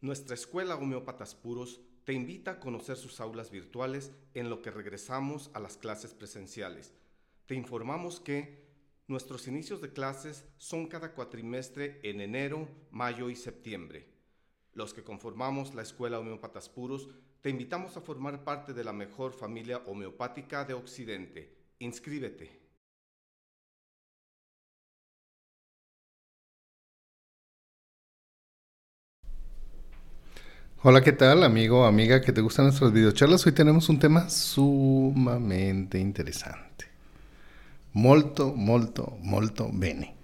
Nuestra escuela Homeópatas Puros te invita a conocer sus aulas virtuales en lo que regresamos a las clases presenciales. Te informamos que nuestros inicios de clases son cada cuatrimestre en enero, mayo y septiembre. Los que conformamos la escuela Homeópatas Puros te invitamos a formar parte de la mejor familia homeopática de Occidente. Inscríbete. Hola, ¿qué tal, amigo, amiga, que te gustan nuestros videocharlas? Hoy tenemos un tema sumamente interesante. Molto, molto, molto bene.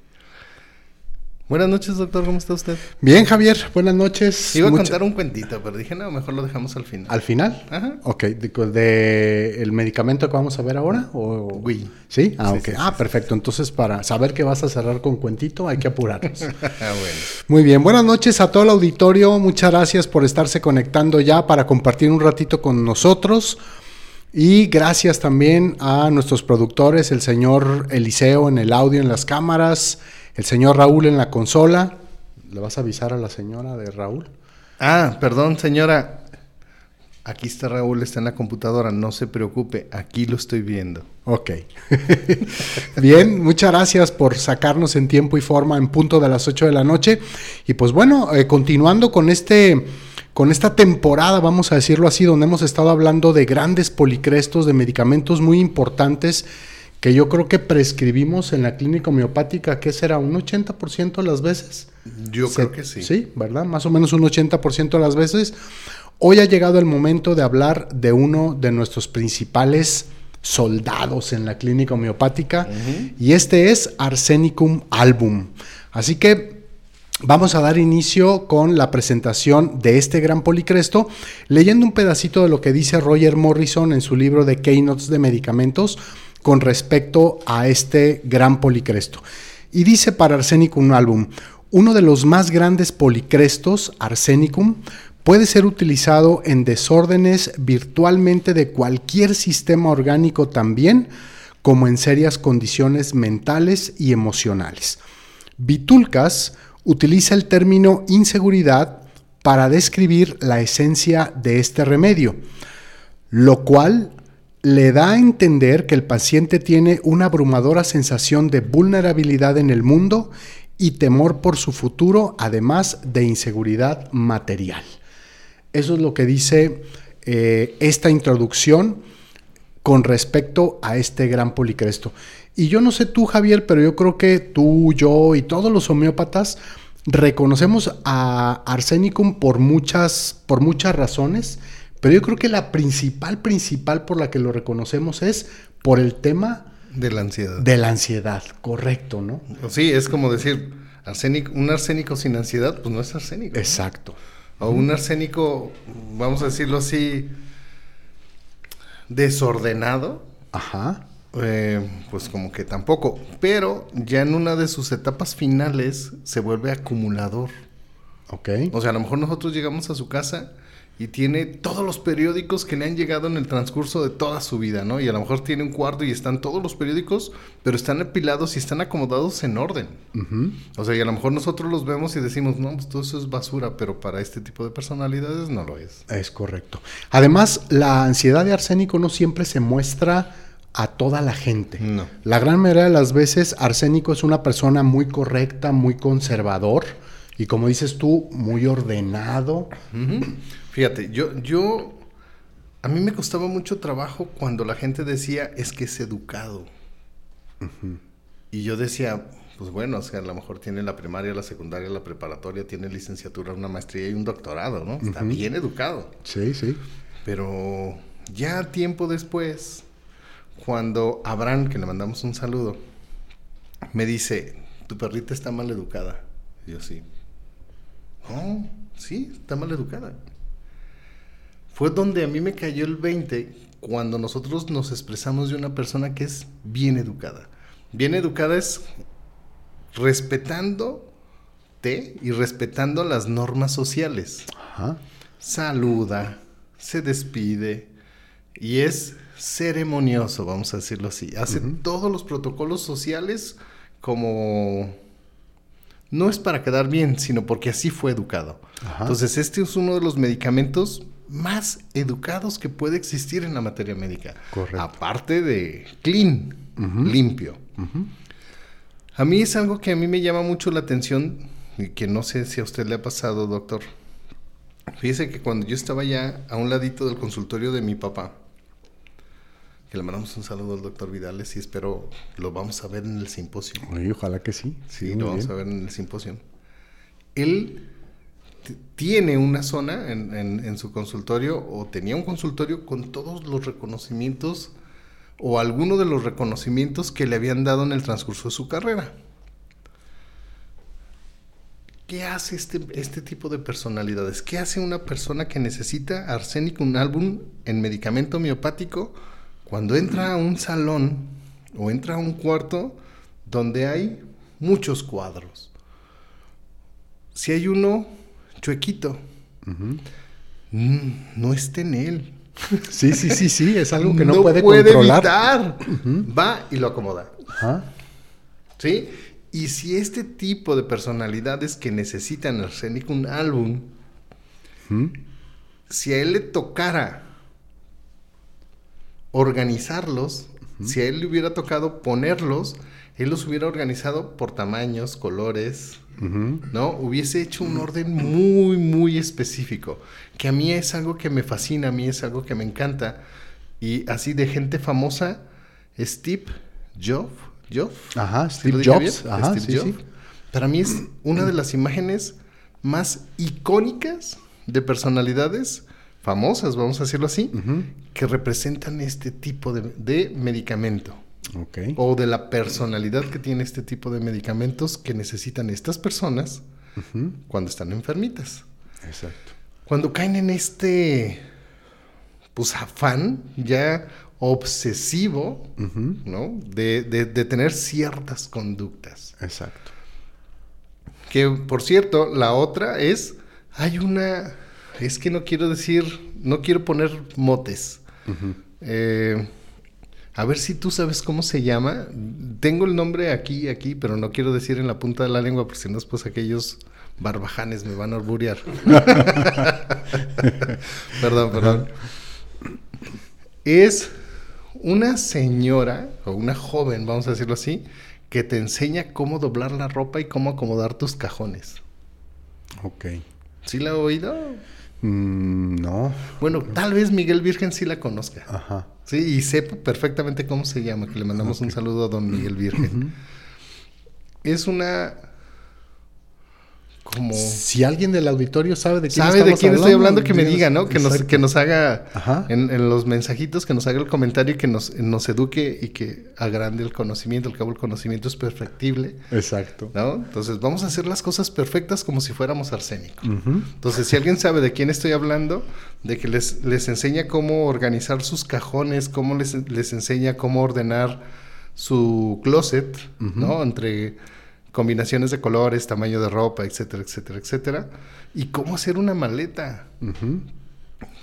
Buenas noches, doctor, ¿cómo está usted? Bien, Javier, buenas noches. Iba a Mucha- contar un cuentito, pero dije, no, mejor lo dejamos al final. ¿Al final? Ajá. Ok, ¿de, de el medicamento que vamos a ver ahora? O... Oui. ¿Sí? Ah, Sí, ok. sí, ah, perfecto. Entonces, para saber que vas a cerrar con cuentito, hay que apurarnos. Ah, bueno. Muy bien, buenas noches a todo el auditorio. Muchas gracias por estarse conectando ya para compartir un ratito con nosotros. Y gracias también a nuestros productores, el señor Eliseo en el audio, en las cámaras, el señor Raúl en la consola. ¿Le vas a avisar a la señora de Raúl? Ah, perdón, señora. Aquí está Raúl, está en la computadora, no se preocupe, aquí lo estoy viendo. Ok. Bien, muchas gracias por sacarnos en tiempo y forma en punto de las 8 de la noche. Y pues bueno, eh, continuando con este con esta temporada, vamos a decirlo así, donde hemos estado hablando de grandes policrestos, de medicamentos muy importantes que yo creo que prescribimos en la clínica homeopática, ¿qué será? ¿Un 80% de las veces? Yo Se- creo que sí. Sí, ¿verdad? Más o menos un 80% de las veces. Hoy ha llegado el momento de hablar de uno de nuestros principales soldados en la clínica homeopática y este es Arsenicum album. Así que vamos a dar inicio con la presentación de este gran policresto, leyendo un pedacito de lo que dice Roger Morrison en su libro de Keynotes de medicamentos con respecto a este gran policresto. Y dice para Arsenicum album, uno de los más grandes policrestos, Arsenicum, puede ser utilizado en desórdenes virtualmente de cualquier sistema orgánico también, como en serias condiciones mentales y emocionales. Vitulcas utiliza el término inseguridad para describir la esencia de este remedio, lo cual le da a entender que el paciente tiene una abrumadora sensación de vulnerabilidad en el mundo y temor por su futuro, además de inseguridad material. Eso es lo que dice eh, esta introducción con respecto a este gran policresto. Y yo no sé tú, Javier, pero yo creo que tú, yo y todos los homeópatas reconocemos a Arsenicum por muchas, por muchas razones, pero yo creo que la principal, principal por la que lo reconocemos es por el tema De la ansiedad. de la ansiedad, correcto, ¿no? Sí, es como decir, arsénico, un arsénico sin ansiedad, pues no es arsénico. ¿no? Exacto. O un arsénico, vamos a decirlo así, desordenado, Ajá. eh, pues como que tampoco. Pero ya en una de sus etapas finales se vuelve acumulador. Ok. O sea, a lo mejor nosotros llegamos a su casa y tiene todos los periódicos que le han llegado en el transcurso de toda su vida, ¿no? Y a lo mejor tiene un cuarto y están todos los periódicos, pero están apilados y están acomodados en orden. O sea, y a lo mejor nosotros los vemos y decimos, no, pues todo eso es basura, pero para este tipo de personalidades no lo es. Es correcto. Además, la ansiedad de arsénico no siempre se muestra a toda la gente. No. La gran mayoría de las veces, arsénico es una persona muy correcta, muy conservador y como dices tú, muy ordenado. Fíjate, yo, yo, a mí me costaba mucho trabajo cuando la gente decía, es que es educado. Y yo decía, pues bueno, o sea, a lo mejor tiene la primaria, la secundaria, la preparatoria, tiene licenciatura, una maestría y un doctorado, ¿no? Está bien educado. Sí, sí. Pero ya tiempo después, cuando Abraham, que le mandamos un saludo, me dice, tu perrita está mal educada. Y yo sí. Oh, sí, está mal educada. Fue donde a mí me cayó el 20 cuando nosotros nos expresamos de una persona que es bien educada. Bien educada es respetándote y respetando las normas sociales Ajá. saluda, se despide y es ceremonioso, vamos a decirlo así. Hace todos los protocolos sociales como no es para quedar bien, sino porque así fue educado. Ajá. Entonces, este es uno de los medicamentos más educados que puede existir en la materia médica. Correcto. Aparte de clean, limpio. A mí es algo que a mí me llama mucho la atención y que no sé si a usted le ha pasado, doctor. Fíjese que cuando yo estaba ya a un ladito del consultorio de mi papá, que le mandamos un saludo al doctor Vidales y espero lo vamos a ver en el simposio. Oye, ojalá que sí. Sí, lo vamos bien. a ver en el simposio. Él tiene una zona en, en- en su consultorio o tenía un consultorio con todos los reconocimientos o alguno de los reconocimientos que le habían dado en el transcurso de su carrera. ¿Qué hace este, este tipo de personalidades? ¿Qué hace una persona que necesita arsénico, un álbum en medicamento homeopático, cuando entra a un salón o entra a un cuarto donde hay muchos cuadros? Si hay uno chuequito, mm, no esté en él. Sí, sí, sí, sí, es algo que no, puede, controlar. evitar. Va y lo acomoda. Ajá. ¿Sí? Y si este tipo de personalidades que necesitan arsénico, un álbum, si a él le tocara organizarlos, si a él le hubiera tocado ponerlos, él los hubiera organizado por tamaños, colores, ¿no? Hubiese hecho un orden muy, muy específico, que a mí es algo que me fascina, a mí es algo que me encanta. Y así de gente famosa, Steve Jobs, Jobs, Ajá, ¿Sí Steve Jobs. Ajá, Steve sí, Jobs. sí. Para mí es una de las imágenes más icónicas de personalidades famosas, vamos a decirlo así, que representan este tipo de, de medicamento Ok. o de la personalidad que tiene este tipo de medicamentos que necesitan estas personas cuando están enfermitas. Exacto. Cuando caen en este pues afán ya obsesivo. ¿no? De, de- de tener ciertas conductas. Exacto. Que por cierto, la otra es, hay una, es que no quiero decir, no quiero poner motes. Eh, a ver si tú sabes cómo se llama. Tengo el nombre aquí, aquí, pero no quiero decir en la punta de la lengua, porque si no, después aquellos barbajanes me van a orburear. perdón, perdón. Es una señora, o una joven, vamos a decirlo así, que te enseña cómo doblar la ropa y cómo acomodar tus cajones. Ok. ¿Sí la he oído? Mm, no. Bueno, tal vez Miguel Virgen sí la conozca. Ajá. Sí, y sepa perfectamente cómo se llama, que le mandamos un saludo a don Miguel Virgen. Es una... como... Si alguien del auditorio sabe de quién ¿Sabe de quién estoy hablando? Que me diga, ¿no? Que nos, que nos haga en, en los mensajitos, que nos haga el comentario y que nos, nos eduque y que agrande el conocimiento. Al cabo, el conocimiento es perfectible, Exacto. ¿no? Entonces, vamos a hacer las cosas perfectas como si fuéramos arsénico. Entonces, si alguien sabe de quién estoy hablando, de que les, les enseña cómo organizar sus cajones, cómo les, les enseña cómo ordenar su closet, ¿no? Entre combinaciones de colores, tamaño de ropa, etcétera, etcétera, etcétera. Y cómo hacer una maleta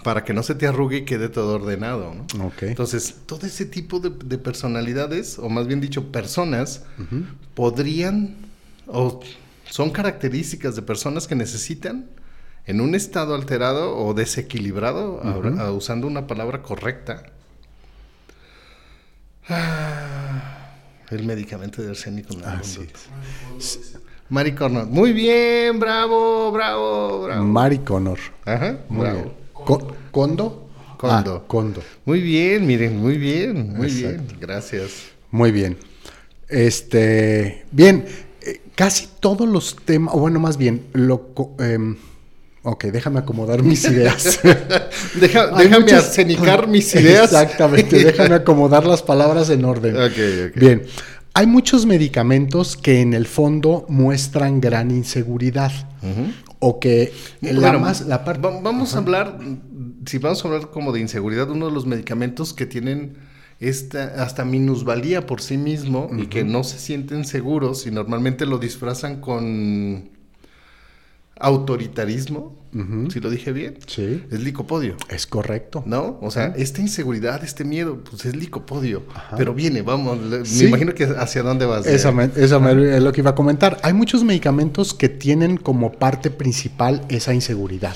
para que no se te arrugue y quede todo ordenado, ¿no? Ok. Entonces, todo ese tipo de, de personalidades, o más bien dicho, personas, podrían o son características de personas que necesitan en un estado alterado o desequilibrado, usando una palabra correcta, ah, el medicamento de arsénico. en Así es. Mari Cornell. Muy bien, bravo, bravo, bravo. Mari Connor. Ajá, Muy bravo. bien. Co- ¿Condo? Condo. Ah, Condo. Muy bien, miren, muy bien, muy Exacto. bien. Gracias. Muy bien. Este, bien, eh, casi todos los temas, o bueno, más bien, lo, em, ok, déjame acomodar mis ideas. Deja- déjame muchas- arsenicar mis ideas. Exactamente, déjame acomodar las palabras en orden. Ok, ok. Bien, hay muchos medicamentos que en el fondo muestran gran inseguridad o que la, Bueno, más, la parte... va- vamos a hablar, si vamos a hablar como de inseguridad, uno de los medicamentos que tienen esta hasta minusvalía por sí mismo y que no se sienten seguros y normalmente lo disfrazan con autoritarismo, si lo dije bien, Sí. es licopodio. Es correcto. ¿No? O sea, esta inseguridad, este miedo, pues es licopodio. Ajá. Pero viene, vamos, Sí. me imagino que hacia dónde vas. Eh. me- eso me- es lo que iba a comentar. Hay muchos medicamentos que tienen como parte principal esa inseguridad,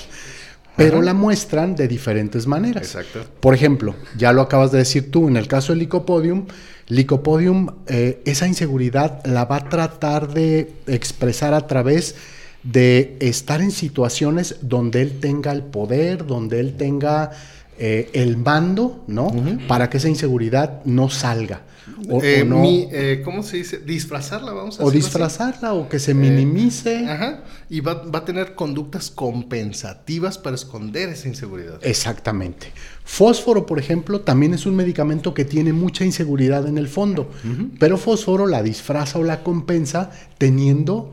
pero Ajá. la muestran de diferentes maneras. Exacto. Por ejemplo, ya lo acabas de decir tú, en el caso del licopodium, licopodium, eh, esa inseguridad la va a tratar de expresar a través de estar en situaciones donde él tenga el poder, donde él tenga eh, el mando, ¿no? Para que esa inseguridad no salga. O, Eh, o no- mi, eh, ¿Cómo se dice? Disfrazarla, vamos a o así. disfrazarla o que se minimice. Ajá. Y va, va a tener conductas compensativas para esconder esa inseguridad. Exactamente. Fósforo, por ejemplo, también es un medicamento que tiene mucha inseguridad en el fondo, pero fósforo la disfraza o la compensa teniendo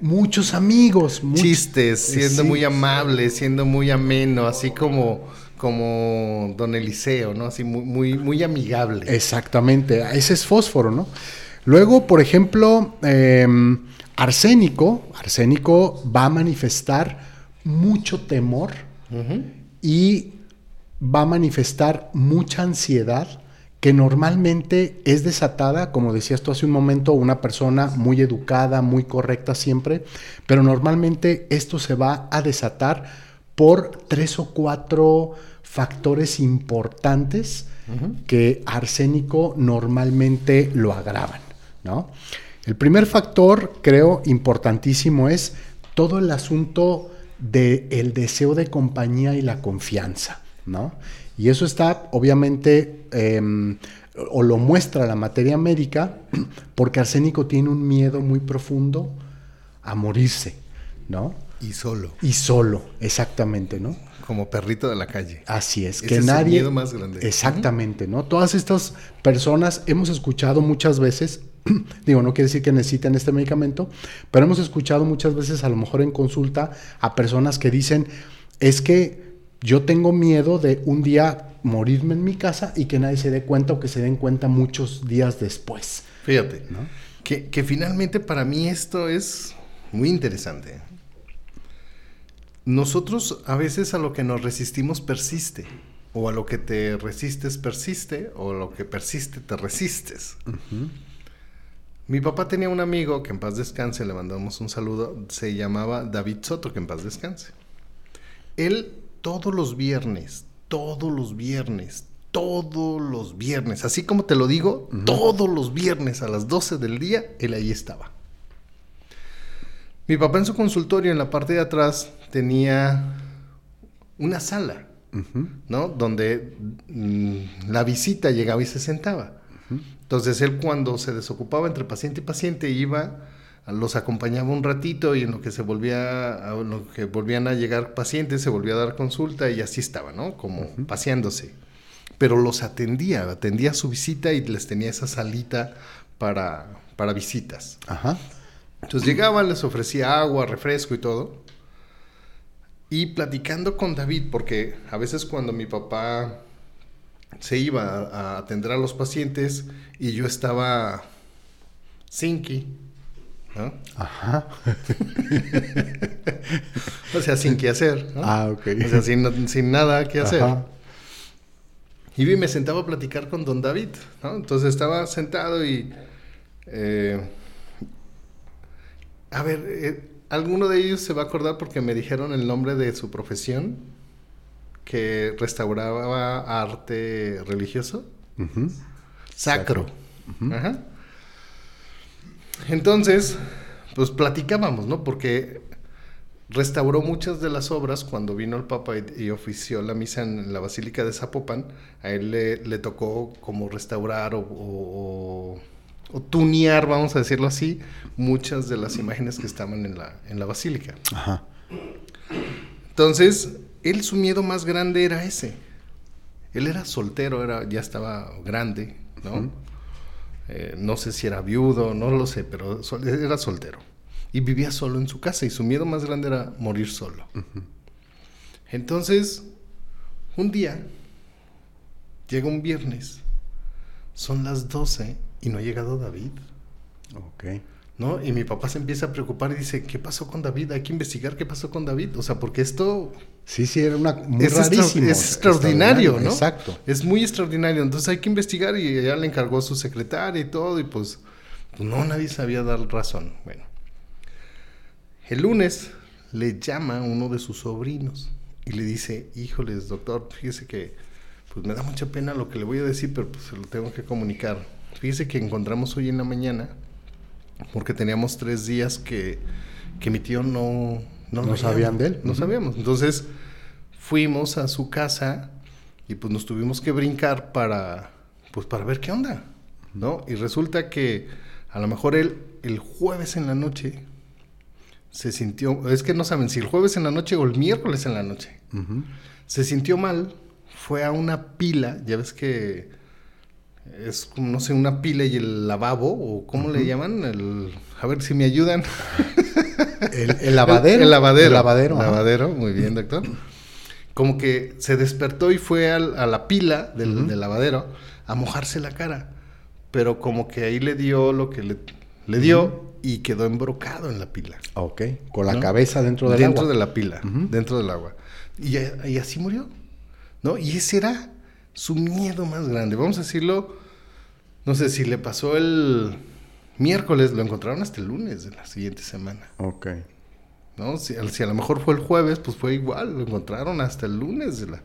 muchos amigos. much- Chistes, siendo Sí. muy amable, siendo muy ameno, así como, como Don Eliseo, ¿no? Así muy, muy, muy amigable. Exactamente, ese es fósforo, ¿no? Luego, por ejemplo, em, arsénico, arsénico va a manifestar mucho temor y va a manifestar mucha ansiedad que normalmente es desatada, como decías tú hace un momento, una persona muy educada, muy correcta siempre, pero normalmente esto se va a desatar por tres o cuatro factores importantes que arsénico normalmente lo agravan, ¿no? El primer factor, creo, importantísimo es todo el asunto del deseo de compañía y la confianza, ¿no? Y eso está, obviamente, em, o lo muestra la materia médica, porque arsénico tiene un miedo muy profundo a morirse, ¿no? Y solo, Y solo, exactamente, ¿no? como perrito de la calle. Así es, Ese que es el nadie... miedo más grande. Exactamente, ¿no? Todas estas personas hemos escuchado muchas veces, digo, no quiere decir que necesiten este medicamento, pero hemos escuchado muchas veces, a lo mejor en consulta, a personas que dicen, es que yo tengo miedo de un día morirme en mi casa y que nadie se dé cuenta o que se den cuenta muchos días después. Fíjate, ¿No? que, que finalmente para mí esto es muy interesante. Nosotros a veces a lo que nos resistimos persiste, o a lo que te resistes persiste, o a lo que persiste te resistes. Mi papá tenía un amigo que en paz descanse, le mandamos un saludo, se llamaba David Soto, que en paz descanse. Él todos los viernes, todos los viernes, todos los viernes, así como te lo digo, todos los viernes a las 12 del día, él ahí estaba. Mi papá en su consultorio en la parte de atrás tenía una sala, ¿no? Donde mm, la visita llegaba y se sentaba. Entonces él cuando se desocupaba entre paciente y paciente iba, los acompañaba un ratito y en lo que se volvía, a lo que volvían a llegar pacientes, se volvía a dar consulta y así estaba, ¿no? Como paseándose. Pero los atendía, atendía su visita y les tenía esa salita para, para visitas. Ajá. Entonces llegaban, les ofrecía agua, refresco y todo. Y platicando con David, porque a veces cuando mi papá se iba a, a atender a los pacientes y yo estaba sinky, ¿no? Ajá. O sea, sin qué hacer, ¿no? Ah, ok. O sea, sin, sin nada que hacer. Ajá. Y me sentaba a platicar con don David, ¿no? Entonces estaba sentado y... eh, a ver, eh, ¿alguno de ellos se va a acordar porque me dijeron el nombre de su profesión? Que restauraba arte religioso. Sacro. Ajá. Entonces, pues platicábamos, ¿no? Porque restauró muchas de las obras cuando vino el Papa y, y ofició la misa en la Basílica de Zapopan. A él le, le tocó como restaurar o, o- o- o tunear, vamos a decirlo así, muchas de las imágenes que estaban en la, en la Basílica. Ajá. Entonces, él su miedo más grande era ese. Él era soltero, era, ya estaba grande, ¿no? Eh, no sé si era viudo, no lo sé, pero sol- era soltero. Y vivía solo en su casa y su miedo más grande era morir solo. Entonces, un día, llega un viernes, son las 12 y no ha llegado David. Ok. ¿no? Y mi papá se empieza a preocupar y dice, ¿qué pasó con David? Hay que investigar qué pasó con David. O sea, porque esto Sí, sí, era una muy es, extra- rarísimo. es extraordinario, ¿no? Exacto. Es muy extraordinario. Entonces hay que investigar y ella le encargó a su secretaria y todo y pues, pues no, nadie sabía dar razón. Bueno, el lunes le llama uno de sus sobrinos y le dice, híjoles, doctor, fíjese que pues me da mucha pena lo que le voy a decir, pero pues se lo tengo que comunicar. Fíjese que encontramos hoy en la mañana, porque teníamos tres días que, que mi tío no... No veíamos, sabían de él. No sabíamos. Entonces fuimos a su casa y pues nos tuvimos que brincar para, pues para ver qué onda, ¿no? Y resulta que a lo mejor él el jueves en la noche se sintió, es que no saben si el jueves en la noche o el miércoles en la noche, se sintió mal, fue a una pila, ya ves que es como, no sé, una pila y el lavabo, o cómo le llaman, el, a ver si me ayudan. El, el lavadero. El, el lavadero. El lavadero. Lavadero, muy bien, doctor. Como que se despertó y fue al- a la pila del, del lavadero a mojarse la cara. Pero como que ahí le dio lo que le, le dio y quedó embrocado en la pila. Ok. Con la ¿no? cabeza dentro del dentro agua. de la pila, dentro del agua. Y, y así murió. ¿No? Y ese era su miedo más grande. Vamos a decirlo, no sé si le pasó el miércoles, lo encontraron hasta el lunes de la siguiente semana. Ok. ¿no? Si, si a lo mejor fue el jueves, pues fue igual, lo encontraron hasta el lunes. de la-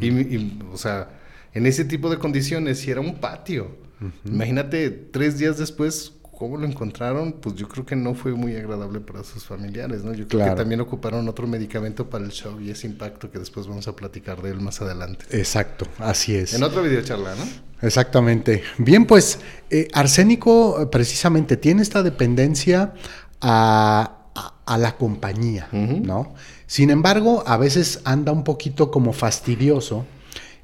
y, y, o sea, en ese tipo de condiciones, si era un patio, imagínate tres días después, ¿cómo lo encontraron? Pues yo creo que no fue muy agradable para sus familiares, ¿no? Yo creo Claro. que también ocuparon otro medicamento para el shock y ese impacto que después vamos a platicar de él más adelante. Exacto. Así es. En otra videocharla, ¿no? Exactamente. Bien, pues eh, arsénico precisamente tiene esta dependencia a, a- a la compañía. ¿no? Sin embargo, a veces anda un poquito como fastidioso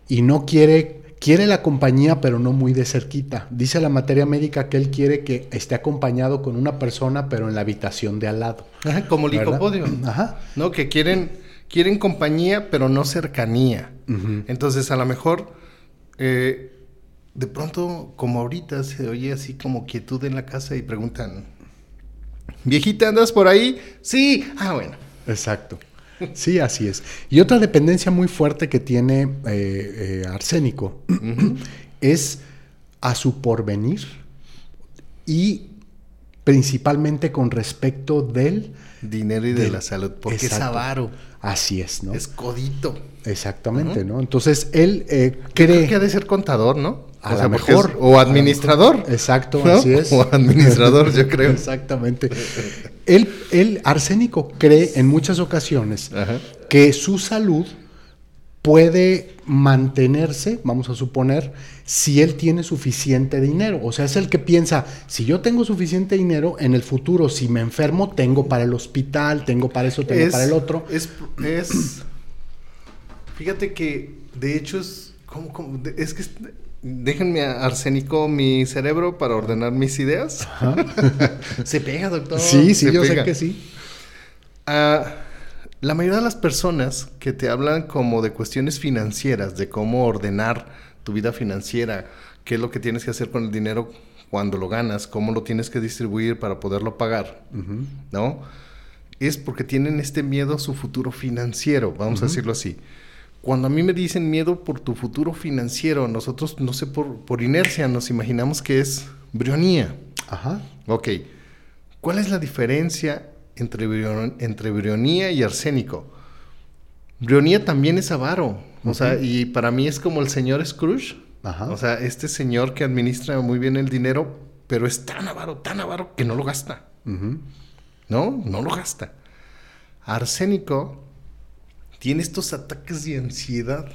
y no quiere, quiere la compañía, pero no muy de cerquita. Dice la materia médica que él quiere que esté acompañado con una persona, pero en la habitación de al lado. Ajá, como ¿verdad? licopodio. Ajá. ¿no? Que quieren, quieren compañía, pero no cercanía. Entonces, a lo mejor, eh, de pronto, como ahorita, se oye así como quietud en la casa y preguntan, viejita, ¿andas por ahí? Sí. Ah, bueno. Exacto. Sí, así es. Y otra dependencia muy fuerte que tiene eh, eh, arsénico es a su porvenir y principalmente con respecto del... Dinero y de del- la salud, porque es avaro, Así es, ¿no? es codito. Exactamente. ¿no? Entonces él eh, Creo cree... que ha de ser contador, ¿no? A O sea, lo mejor. es- o administrador. Exacto, ¿no? así es. O administrador, yo creo. Exactamente. El, el arsénico cree en muchas ocasiones Ajá. que su salud puede mantenerse, vamos a suponer, si él tiene suficiente dinero. O sea, es el que piensa, si yo tengo suficiente dinero, en el futuro, si me enfermo, tengo para el hospital, tengo para eso, tengo Es- para el otro. Es, es- Fíjate que, de hecho, es. ¿cómo, cómo? De- es que. Déjenme arsénico mi cerebro para ordenar mis ideas. se pega, doctor. sí, sí, se yo pega. sé que sí. Ah, la mayoría de las personas que te hablan como de cuestiones financieras, de cómo ordenar tu vida financiera, qué es lo que tienes que hacer con el dinero cuando lo ganas, cómo lo tienes que distribuir para poderlo pagar. ¿no? Es porque tienen este miedo a su futuro financiero, vamos a decirlo así. Cuando a mí me dicen miedo por tu futuro financiero, nosotros, no sé, por, por inercia nos imaginamos que es brionía. Ajá. Ok. ¿Cuál es la diferencia entre, brion- entre brionía y arsénico? Brionía también es avaro. O sea, y para mí es como el señor Scrooge. Ajá. O sea, este señor que administra muy bien el dinero, pero es tan avaro, tan avaro que no lo gasta. Ujú. ¿No? No lo gasta. Arsénico tiene estos ataques de ansiedad.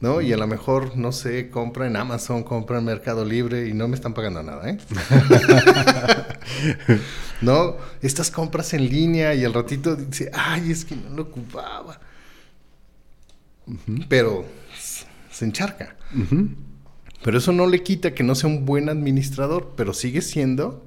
¿No? Y a lo mejor, no sé, compra en Amazon, compra en Mercado Libre y no me están pagando nada, ¿eh? ¿No? Estas compras en línea y al ratito dice, ay, es que no lo ocupaba. Pero se encharca. Pero eso no le quita que no sea un buen administrador, pero sigue siendo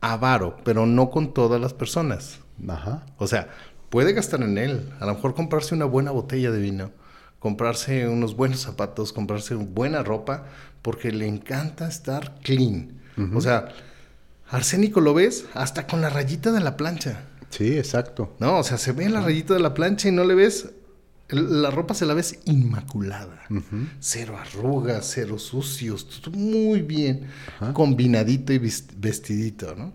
avaro, pero no con todas las personas. Ajá. O sea, puede gastar en él, a lo mejor comprarse una buena botella de vino, comprarse unos buenos zapatos, comprarse buena ropa, porque le encanta estar clean. O sea, arsénico lo ves hasta con la rayita de la plancha. Sí, exacto. No, o sea, se ve la rayita de la plancha y no le ves. La ropa se la ves inmaculada. Cero arrugas, cero sucios. Muy bien. Combinadito y vestidito, ¿no?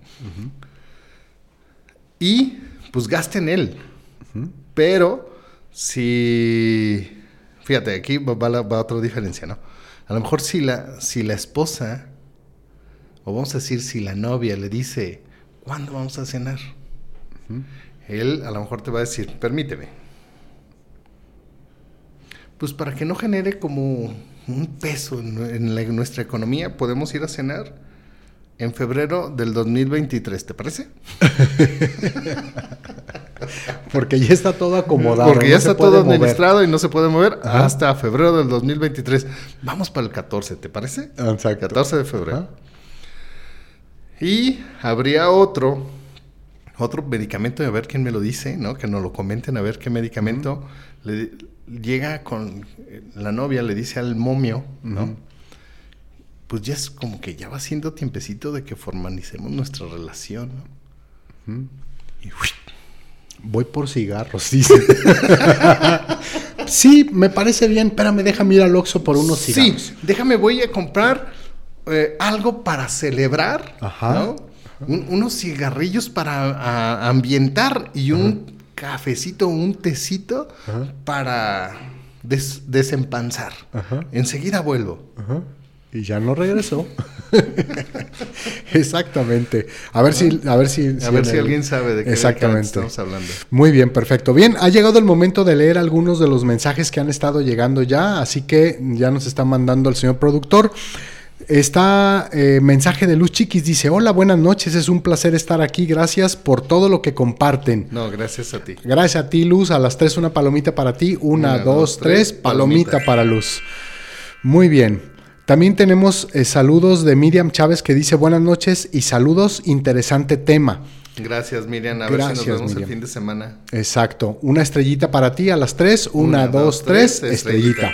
Y pues gasta en él. Pero si. Fíjate, aquí va, la- va otra diferencia, ¿no? A lo mejor si la, si la esposa, o vamos a decir si la novia le dice, ¿cuándo vamos a cenar? Él a lo mejor te va a decir, permíteme. Pues para que no genere como un peso en, en la- en nuestra economía, podemos ir a cenar en febrero del 2023, ¿te parece? Porque ya está todo acomodado. Porque ya no está todo mover. administrado y no se puede mover Ajá. hasta febrero del 2023. Vamos para el 14, ¿te parece? Exacto. 14 de febrero. Ajá. Y habría otro, otro medicamento, a ver quién me lo dice, ¿no? Que nos lo comenten, a ver qué medicamento le llega con la novia, le dice al momio, ¿no? Pues ya es como que ya va siendo tiempecito de que formalicemos nuestra relación, ¿no? Y ¡uy! Voy por cigarros, dice. sí, me parece bien. Espérame, déjame ir al Oxxo por unos cigarros. Sí, déjame, voy a comprar eh, algo para celebrar, Ajá. ¿no? Un- unos cigarrillos para a- ambientar y un cafecito, un tecito Ajá. para des- desempanzar. Enseguida vuelvo. Ajá. Y ya no regresó. Exactamente. A ver si, a ver si, A si ver si el- alguien sabe de qué Exactamente. estamos hablando. Muy bien, perfecto. Bien, ha llegado el momento de leer algunos de los mensajes que han estado llegando ya, así que ya nos está mandando el señor productor. Está eh, mensaje de Luz Chiquis, dice, hola, buenas noches, es un placer estar aquí, gracias por todo lo que comparten. No, gracias a ti. Gracias a ti, Luz, a las tres una palomita para ti, una, Una, dos, tres, tres, palomita, palomita. para Luz. Muy bien. También tenemos eh, saludos de Miriam Chávez que dice buenas noches y saludos, interesante tema. Gracias, Miriam. A ver si Gracias, nos vemos Miriam. el fin de semana. Exacto. Una estrellita para ti a las tres. Una, Una, dos, dos, tres, tres, estrellita. estrellita.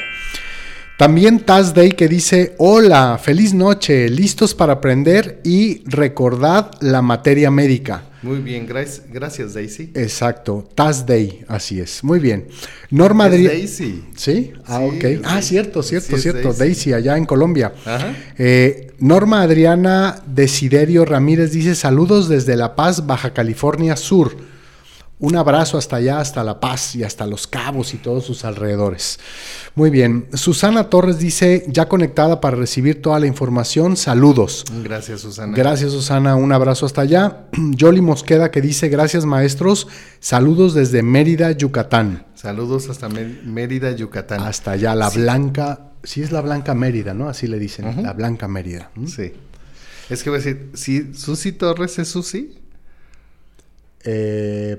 También Taz Day que dice, hola, feliz noche, listos para aprender y recordad la materia médica. Muy bien, gracias, gracias Daisy. Exacto, Taz Day, así es. Muy bien. Norma Es. Daisy. ¿Sí? Ah, Sí, ok. Ah, Daisy. cierto, cierto, Sí, cierto. Daisy. Daisy, allá en Colombia. Ajá. Eh, Norma Adriana Desiderio Ramírez dice saludos desde La Paz, Baja California Sur. Un abrazo hasta allá, hasta La Paz y hasta Los Cabos y todos sus alrededores. Muy bien. Susana Torres dice, ya conectada para recibir toda la información, saludos. Gracias, Susana. Gracias Susana, un abrazo hasta allá. Yoli Mosqueda que dice, gracias maestros, saludos desde Mérida, Yucatán. Saludos hasta Mé- Mérida, Yucatán. Hasta allá, la Blanca, sí es la Blanca Mérida, ¿no? Así le dicen, la Blanca Mérida. ¿Mm? Sí. Es que voy a decir, si Susi Torres es Susi, Eh,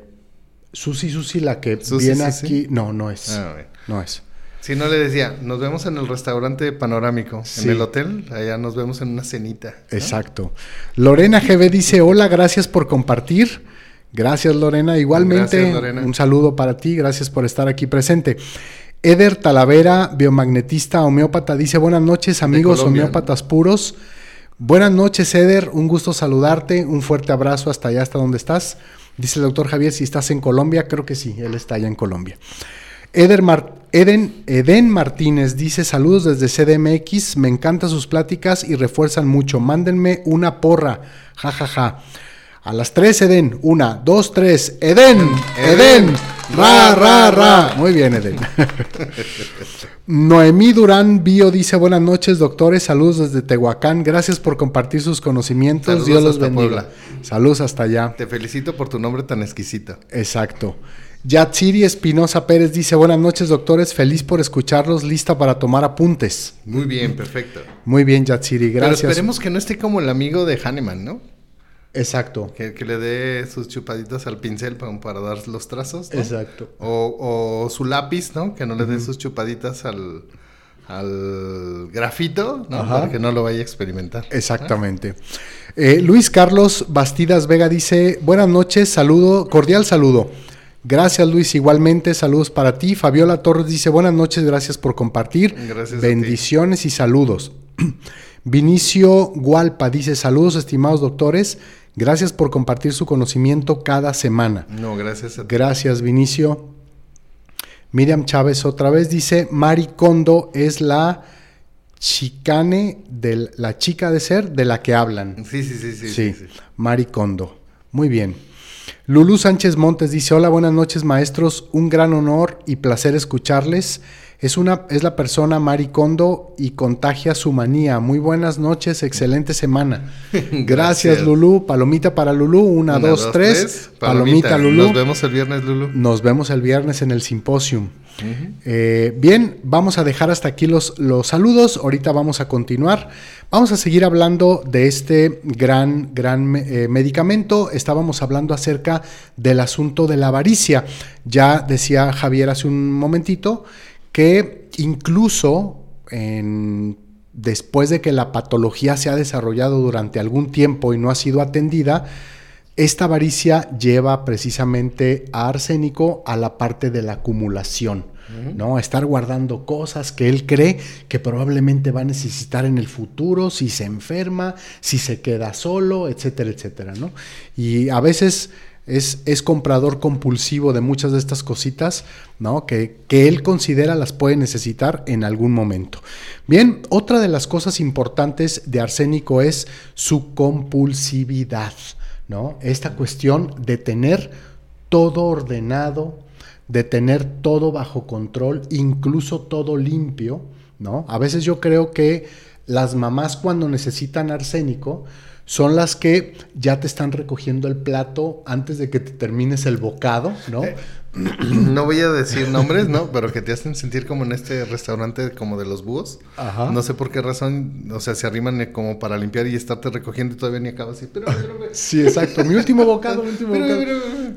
Susi, Susi, la que Susi, viene Susi. aquí, no, no es. Ah. No es. si no le decía, nos vemos en el restaurante panorámico, Sí. en el hotel, allá nos vemos en una cenita. ¿no? Exacto. Lorena GB dice, hola, gracias por compartir. Gracias Lorena, igualmente Gracias, Lorena. un saludo para ti, gracias por estar aquí presente. Eder Talavera, biomagnetista homeópata, dice buenas noches amigos homeópatas puros. Buenas noches Eder, un gusto saludarte, un fuerte abrazo hasta allá, hasta donde estás. Dice el doctor Javier, si estás en Colombia, creo que sí, él está allá en Colombia. Eden, Eden Martínez dice saludos desde CDMX, me encantan sus pláticas y refuerzan mucho. Mándenme una porra, jajaja. A las tres, Eden. Una, dos, tres. Eden, Eden, ra, ra, ra. Muy bien, Eden. Noemí Durán Bio dice buenas noches, doctores. Saludos desde Tehuacán. Gracias por compartir sus conocimientos. Saludos Dios los bendiga. Puebla. Saludos hasta allá. Te felicito por tu nombre tan exquisito. Exacto. Yatsiri Espinosa Pérez dice, buenas noches doctores, feliz por escucharlos, lista para tomar apuntes. Muy bien, perfecto. Muy bien Yatsiri, gracias. Pero esperemos que no esté como el amigo de Hahnemann, ¿no? Exacto, Que, que le dé sus chupaditas al pincel para, para dar los trazos. ¿no? exacto. O, o su lápiz, ¿no? Que no le dé sus chupaditas al, al grafito, ¿no? Ajá. Para que no lo vaya a experimentar. Exactamente. Eh, Luis Carlos Bastidas Vega dice, buenas noches, saludo, cordial saludo. Gracias Luis, igualmente, saludos para ti. Fabiola Torres dice, buenas noches, gracias por compartir. Gracias a ti. Bendiciones y saludos. Vinicio Gualpa dice, saludos estimados doctores, gracias por compartir su conocimiento cada semana. No, gracias a ti. Gracias Vinicio. Miriam Chávez otra vez dice, Mari Kondo es la chicane de la chica de ser de la que hablan. Sí, sí, sí, sí. Sí, Mari Kondo. Muy bien. Lulú Sánchez Montes dice, hola, buenas noches maestros, un gran honor y placer escucharles. Es, una, es la persona Mari Kondo y contagia su manía. Muy buenas noches, excelente semana. Gracias, Gracias. Lulú. Palomita para Lulú. Una, dos, tres. Palomita, Lulú. Nos vemos el viernes, Lulú. Nos vemos el viernes en el simposium. Eh, bien, vamos a dejar hasta aquí los, los saludos. Ahorita vamos a continuar. Vamos a seguir hablando de este gran, gran eh, medicamento. Estábamos hablando acerca del asunto de la avaricia. Ya decía Javier hace un momentito que incluso en- después de que la patología se ha desarrollado durante algún tiempo y no ha sido atendida, esta avaricia lleva precisamente a arsénico a la parte de la acumulación, ¿no? A estar guardando cosas que él cree que probablemente va a necesitar en el futuro, si se enferma, si se queda solo, etcétera, etcétera, ¿no? Y a veces es, es comprador compulsivo de muchas de estas cositas, ¿no? Que, que él considera las puede necesitar en algún momento. Bien, otra de las cosas importantes de arsénico es su compulsividad. ¿no? Esta cuestión de tener todo ordenado, de tener todo bajo control, incluso todo limpio, ¿no? A veces yo creo que las mamás cuando necesitan arsénico son las que ya te están recogiendo el plato antes de que te termines el bocado, ¿no? No voy a decir nombres, ¿no? Pero que te hacen sentir como en este restaurante como de los búhos. Ajá. No sé por qué razón, o sea, se arriman eh, como para limpiar y estarte recogiendo y todavía ni acabas así. Pero, pero, pero, Sí, exacto. Mi último bocado, mi último bocado.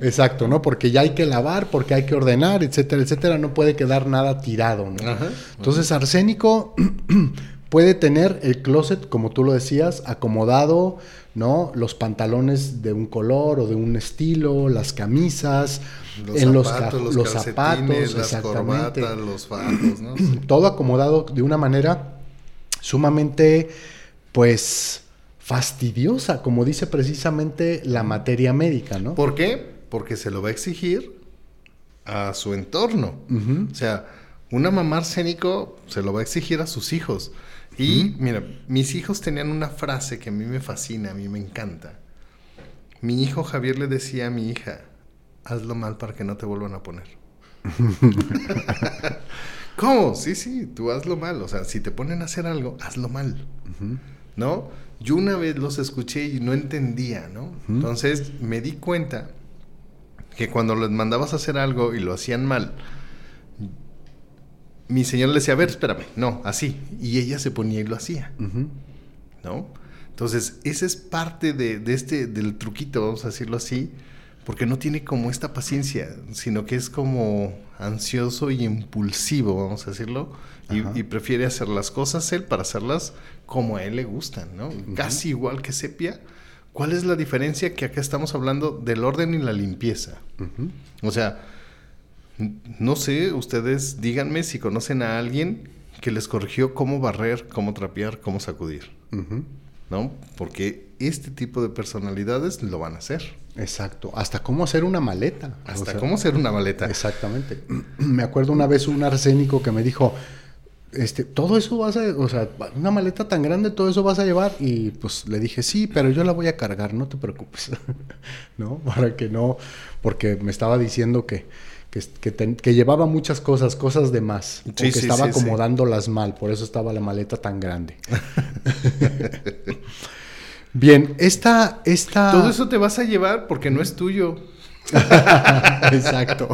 Exacto, ¿no? Porque ya hay que lavar, porque hay que ordenar, etcétera, etcétera. No puede quedar nada tirado, ¿no? Ajá. Entonces, arsénico puede tener el closet, como tú lo decías, acomodado, ¿no? Los pantalones de un color o de un estilo, las camisas, Los en los, zapatos, los, zapatos, las corbatas, los ¿no? Todo acomodado de una manera sumamente, pues, fastidiosa, como dice precisamente la materia médica, ¿no? ¿Por qué? Porque se lo va a exigir a su entorno. O sea, una mamá arsénico se lo va a exigir a sus hijos. Y mira, mis hijos tenían una frase que a mí me fascina, a mí me encanta. Mi hijo Javier le decía a mi hija, hazlo mal para que no te vuelvan a poner. ¿Cómo? Sí, sí, tú hazlo mal. O sea, si te ponen a hacer algo, hazlo mal. ¿No? Yo una vez los escuché y no entendía, ¿no? Entonces me di cuenta que cuando les mandabas a hacer algo y lo hacían mal, mi señor le decía, a ver, espérame, no, así. Y ella se ponía y lo hacía. ¿no? Entonces, ese es parte de, de este, del truquito, vamos a decirlo así, porque no tiene como esta paciencia, sino que es como ansioso y impulsivo, vamos a decirlo, y, prefiere hacer las cosas él para hacerlas como a él le gustan, ¿no? Casi igual que Sepia. ¿Cuál es la diferencia? Que acá estamos hablando del orden y la limpieza. O sea, no sé, ustedes díganme si conocen a alguien que les corrigió cómo barrer, cómo trapear, cómo sacudir. ¿no? Porque este tipo de personalidades lo van a hacer. Exacto. Hasta cómo hacer una maleta. Hasta O sea, cómo hacer una maleta. Exactamente. Me acuerdo una vez un arsénico que me dijo, este, todo eso vas a, o sea, una maleta tan grande, todo eso vas a llevar. Y pues le dije, sí, pero yo la voy a cargar, no te preocupes. ¿No? Para que no, porque me estaba diciendo que, que, que ten- que llevaba muchas cosas, cosas de más. Sí, o que sí, estaba sí. acomodándolas mal, por eso estaba la maleta tan grande. Bien, esta, esta... Todo eso te vas a llevar porque no es tuyo. Exacto.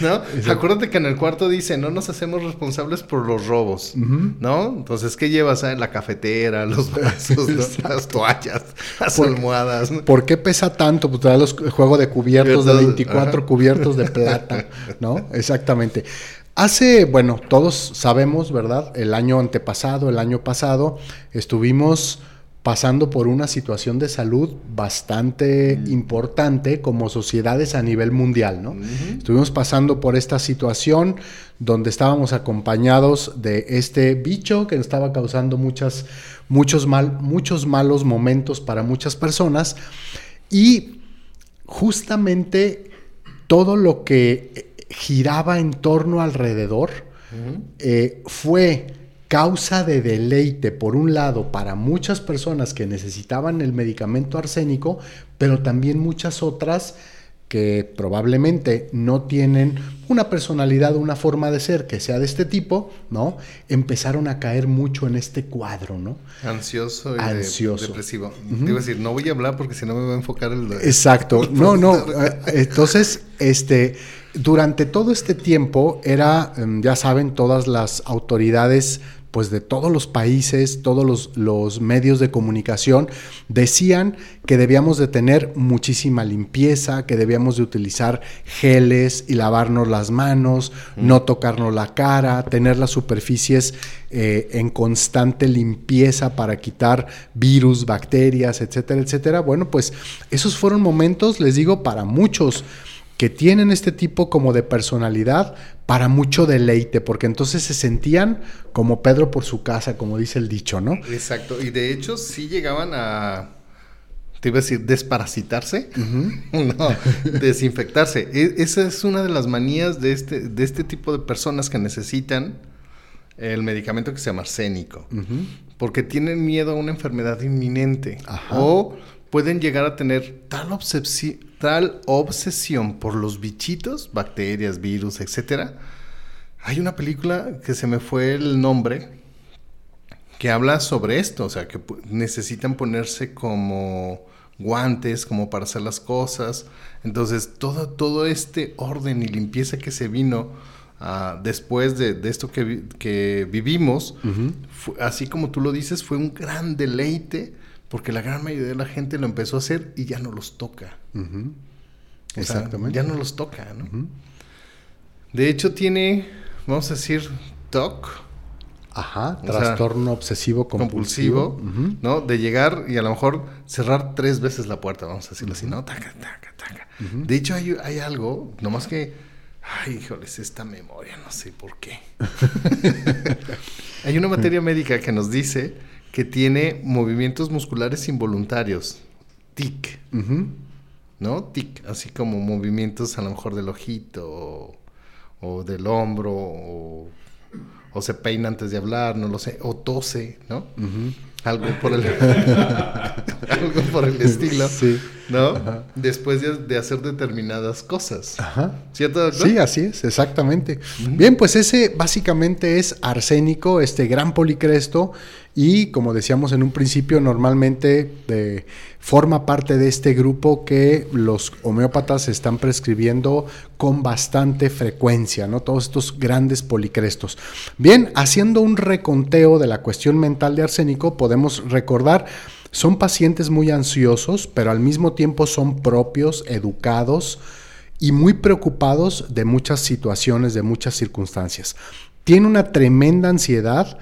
¿No? Acuérdate que en el cuarto dice, no nos hacemos responsables por los robos, ¿no? Entonces, ¿qué llevas? ah? La cafetera, los vasos, ¿no? las toallas, las Por- almohadas. ¿no? ¿Por qué pesa tanto? Pues trae los el juego de cubiertos de Cubiertos, 24 ajá. cubiertos de plata, ¿no? Exactamente. Hace, bueno, todos sabemos, ¿verdad? El año antepasado, el año pasado, estuvimos pasando por una situación de salud bastante importante como sociedades a nivel mundial, ¿no? Estuvimos pasando por esta situación donde estábamos acompañados de este bicho que estaba causando muchas, muchos, mal, muchos malos momentos para muchas personas y justamente todo lo que giraba en torno alrededor eh, fue causa de deleite, por un lado, para muchas personas que necesitaban el medicamento arsénico, pero también muchas otras que probablemente no tienen una personalidad o una forma de ser que sea de este tipo, ¿no? Empezaron a caer mucho en este cuadro, ¿no? Ansioso y Ansioso. depresivo. Te iba a decir, no voy a hablar porque si no me va a enfocar el... Exacto. No, no. Eh, Entonces, este, durante todo este tiempo era, em, ya saben, todas las autoridades pues de todos los países, todos los, los, medios de comunicación decían que debíamos de tener muchísima limpieza, que debíamos de utilizar geles y lavarnos las manos, mm. no tocarnos la cara, tener las superficies eh, en constante limpieza para quitar virus, bacterias, etcétera, etcétera. Bueno, pues esos fueron momentos, les digo, para muchos que tienen este tipo como de personalidad para mucho deleite, porque entonces se sentían como Pedro por su casa, como dice el dicho, ¿no? Exacto, y de hecho sí llegaban a, te iba a decir, desparasitarse, no, desinfectarse. E, esa es una de las manías de este, de este tipo de personas que necesitan el medicamento que se llama arsénico, porque tienen miedo a una enfermedad inminente o pueden llegar a tener tal obsesión tal obsesión por los bichitos, bacterias, virus, etcétera. Hay una película que se me fue el nombre que habla sobre esto, o sea, que necesitan ponerse como guantes, como para hacer las cosas. Entonces, todo, todo este orden y limpieza que se vino uh, después de, de, esto que, que vivimos, fue, así como tú lo dices, fue un gran deleite porque la gran mayoría de la gente lo empezó a hacer y ya no los toca. Exactamente. ya no los toca, ¿no? De hecho, tiene, vamos a decir, TOC. Ajá, trastorno obsesivo compulsivo, ¿no? De llegar y a lo mejor cerrar tres veces la puerta, vamos a decirlo así, ¿no? Taca, taca, taca. De hecho, hay, hay algo, nomás que, ay, híjoles, esta memoria, no sé por qué. hay una materia médica que nos dice que tiene movimientos musculares involuntarios, TIC, ¿no? TIC, así como movimientos a lo mejor del ojito o, del hombro o, se peina antes de hablar, no lo sé, o tose, ¿no? Algo por el algo por el estilo, ¿no? Después de, hacer determinadas cosas. ¿Cierto, Sí, así es, exactamente. Bien, pues ese básicamente es arsénico, este gran policresto y como decíamos en un principio, normalmente eh, forma parte de este grupo que los homeópatas están prescribiendo con bastante frecuencia, ¿no? Todos estos grandes policrestos. Bien, haciendo un reconteo de la cuestión mental de arsénico, podemos recordar son pacientes muy ansiosos, pero al mismo tiempo son propios, educados y muy preocupados de muchas situaciones, de muchas circunstancias. Tiene una tremenda ansiedad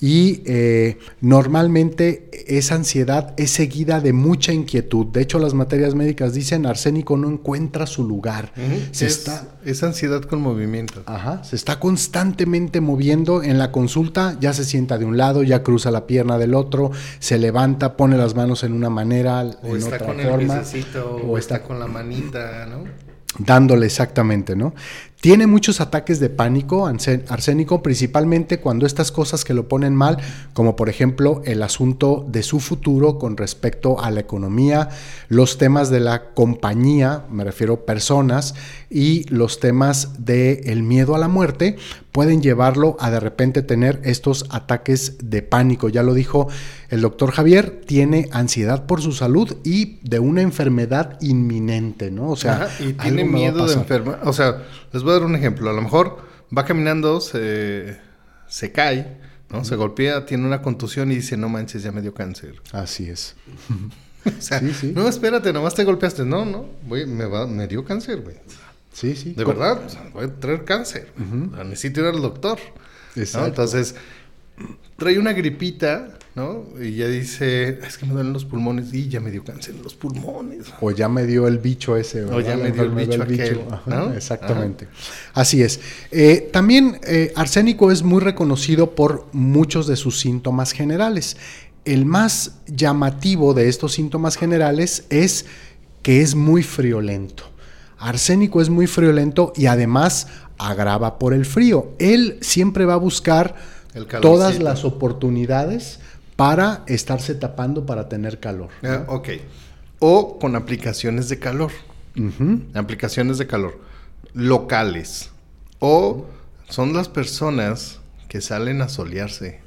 y eh, normalmente esa ansiedad es seguida de mucha inquietud. De hecho, las materias médicas dicen arsénico no encuentra su lugar. se es, está, es ansiedad con movimiento. Ajá, se está constantemente moviendo. En la consulta ya se sienta de un lado, ya cruza la pierna del otro, se levanta, pone las manos en una manera, o en está otra con forma. El o, está con la manita, ¿no? dándole exactamente, ¿no? Tiene muchos ataques de pánico, arsénico, principalmente cuando estas cosas que lo ponen mal, como por ejemplo el asunto de su futuro con respecto a la economía, los temas de la compañía, me refiero personas, y los temas del el miedo a la muerte, pueden llevarlo a de repente tener estos ataques de pánico. Ya lo dijo el doctor Javier, tiene ansiedad por su salud y de una enfermedad inminente, ¿no? O sea, y tiene miedo de enfermar. O sea, les voy a dar un ejemplo. A lo mejor va caminando, se, se cae, ¿no? Se golpea, tiene una contusión y dice, no manches, ya me dio cáncer. Así es. o sea, no, espérate, nomás te golpeaste. No, no, me, va, me dio cáncer, güey. Sí, sí. De verdad, a traer cáncer. Necesito ir al doctor. Entonces, trae una gripita, ¿no? Y ya dice, es que me duelen los pulmones y ya me dio cáncer en los pulmones. O ya me dio el bicho ese. O ya me dio el bicho aquel, ¿no? Exactamente. Así es. Eh, también eh, arsénico es muy reconocido por muchos de sus síntomas generales. El más llamativo de estos síntomas generales es que es muy friolento. Arsénico es muy friolento y además agrava por el frío. Él siempre va a buscar todas las oportunidades para estarse tapando para tener calor. Ah, ok. O con aplicaciones de calor. Aplicaciones de calor locales. O son las personas que salen a solearse.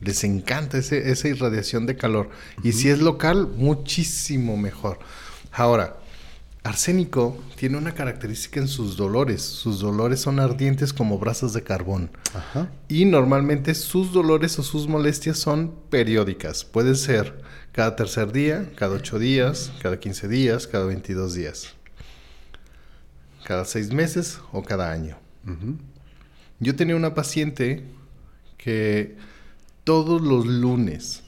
Les encanta esa irradiación de calor. Y si es local, muchísimo mejor. Ahora, Arsénico tiene una característica en sus dolores. Sus dolores son ardientes como brasas de carbón. Y normalmente sus dolores o sus molestias son periódicas. Pueden ser cada tercer día, cada ocho días, cada 15 días, cada 22 días. Cada seis meses o cada año. Yo tenía una paciente que todos los lunes,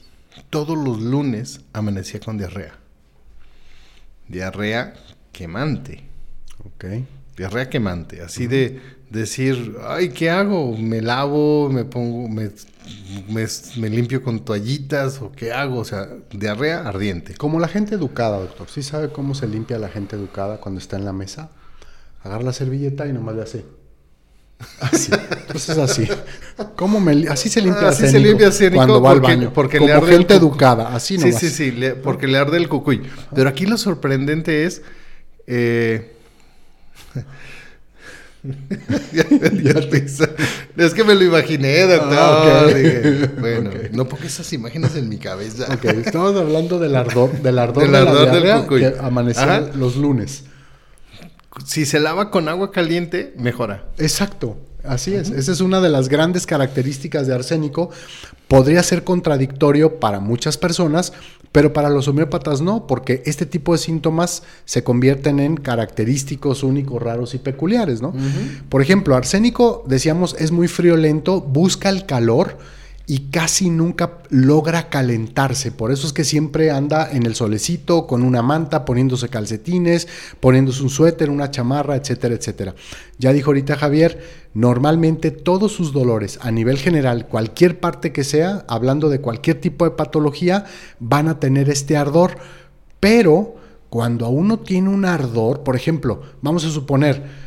todos los lunes amanecía con diarrea. Diarrea quemante. Ok. Diarrea quemante, así de decir, ay, ¿qué hago? ¿Me lavo? ¿Me pongo, me, me, limpio con toallitas? ¿O qué hago? O sea, diarrea ardiente. Como la gente educada, doctor. ¿Sí sabe cómo se limpia la gente educada cuando está en la mesa? Agarra la servilleta y nomás le hace. Así. Entonces así. ¿Cómo me así se limpia así se limpia cuando va al baño. Porque Como le arde gente educada, así nomás. Sí, sí, sí, porque le arde el cucuy. Pero aquí lo sorprendente es eh... es que me lo imaginé, doctor. Ah, bueno, no pongas esas imágenes en mi cabeza. estamos hablando del ardor, del ardor, del ardor de del que amaneció los lunes. Si se lava con agua caliente, mejora. Exacto. Así es, esa es una de las grandes características de arsénico. Podría ser contradictorio para muchas personas, pero para los homeópatas no, porque este tipo de síntomas se convierten en característicos únicos, raros y peculiares, ¿no? Por ejemplo, arsénico, decíamos, es muy friolento, busca el calor y casi nunca logra calentarse. Por eso es que siempre anda en el solecito, con una manta, poniéndose calcetines, poniéndose un suéter, una chamarra, etcétera, etcétera. Ya dijo ahorita Javier, normalmente todos sus dolores, a nivel general, cualquier parte que sea, hablando de cualquier tipo de patología, van a tener este ardor. Pero cuando uno tiene un ardor, por ejemplo, vamos a suponer,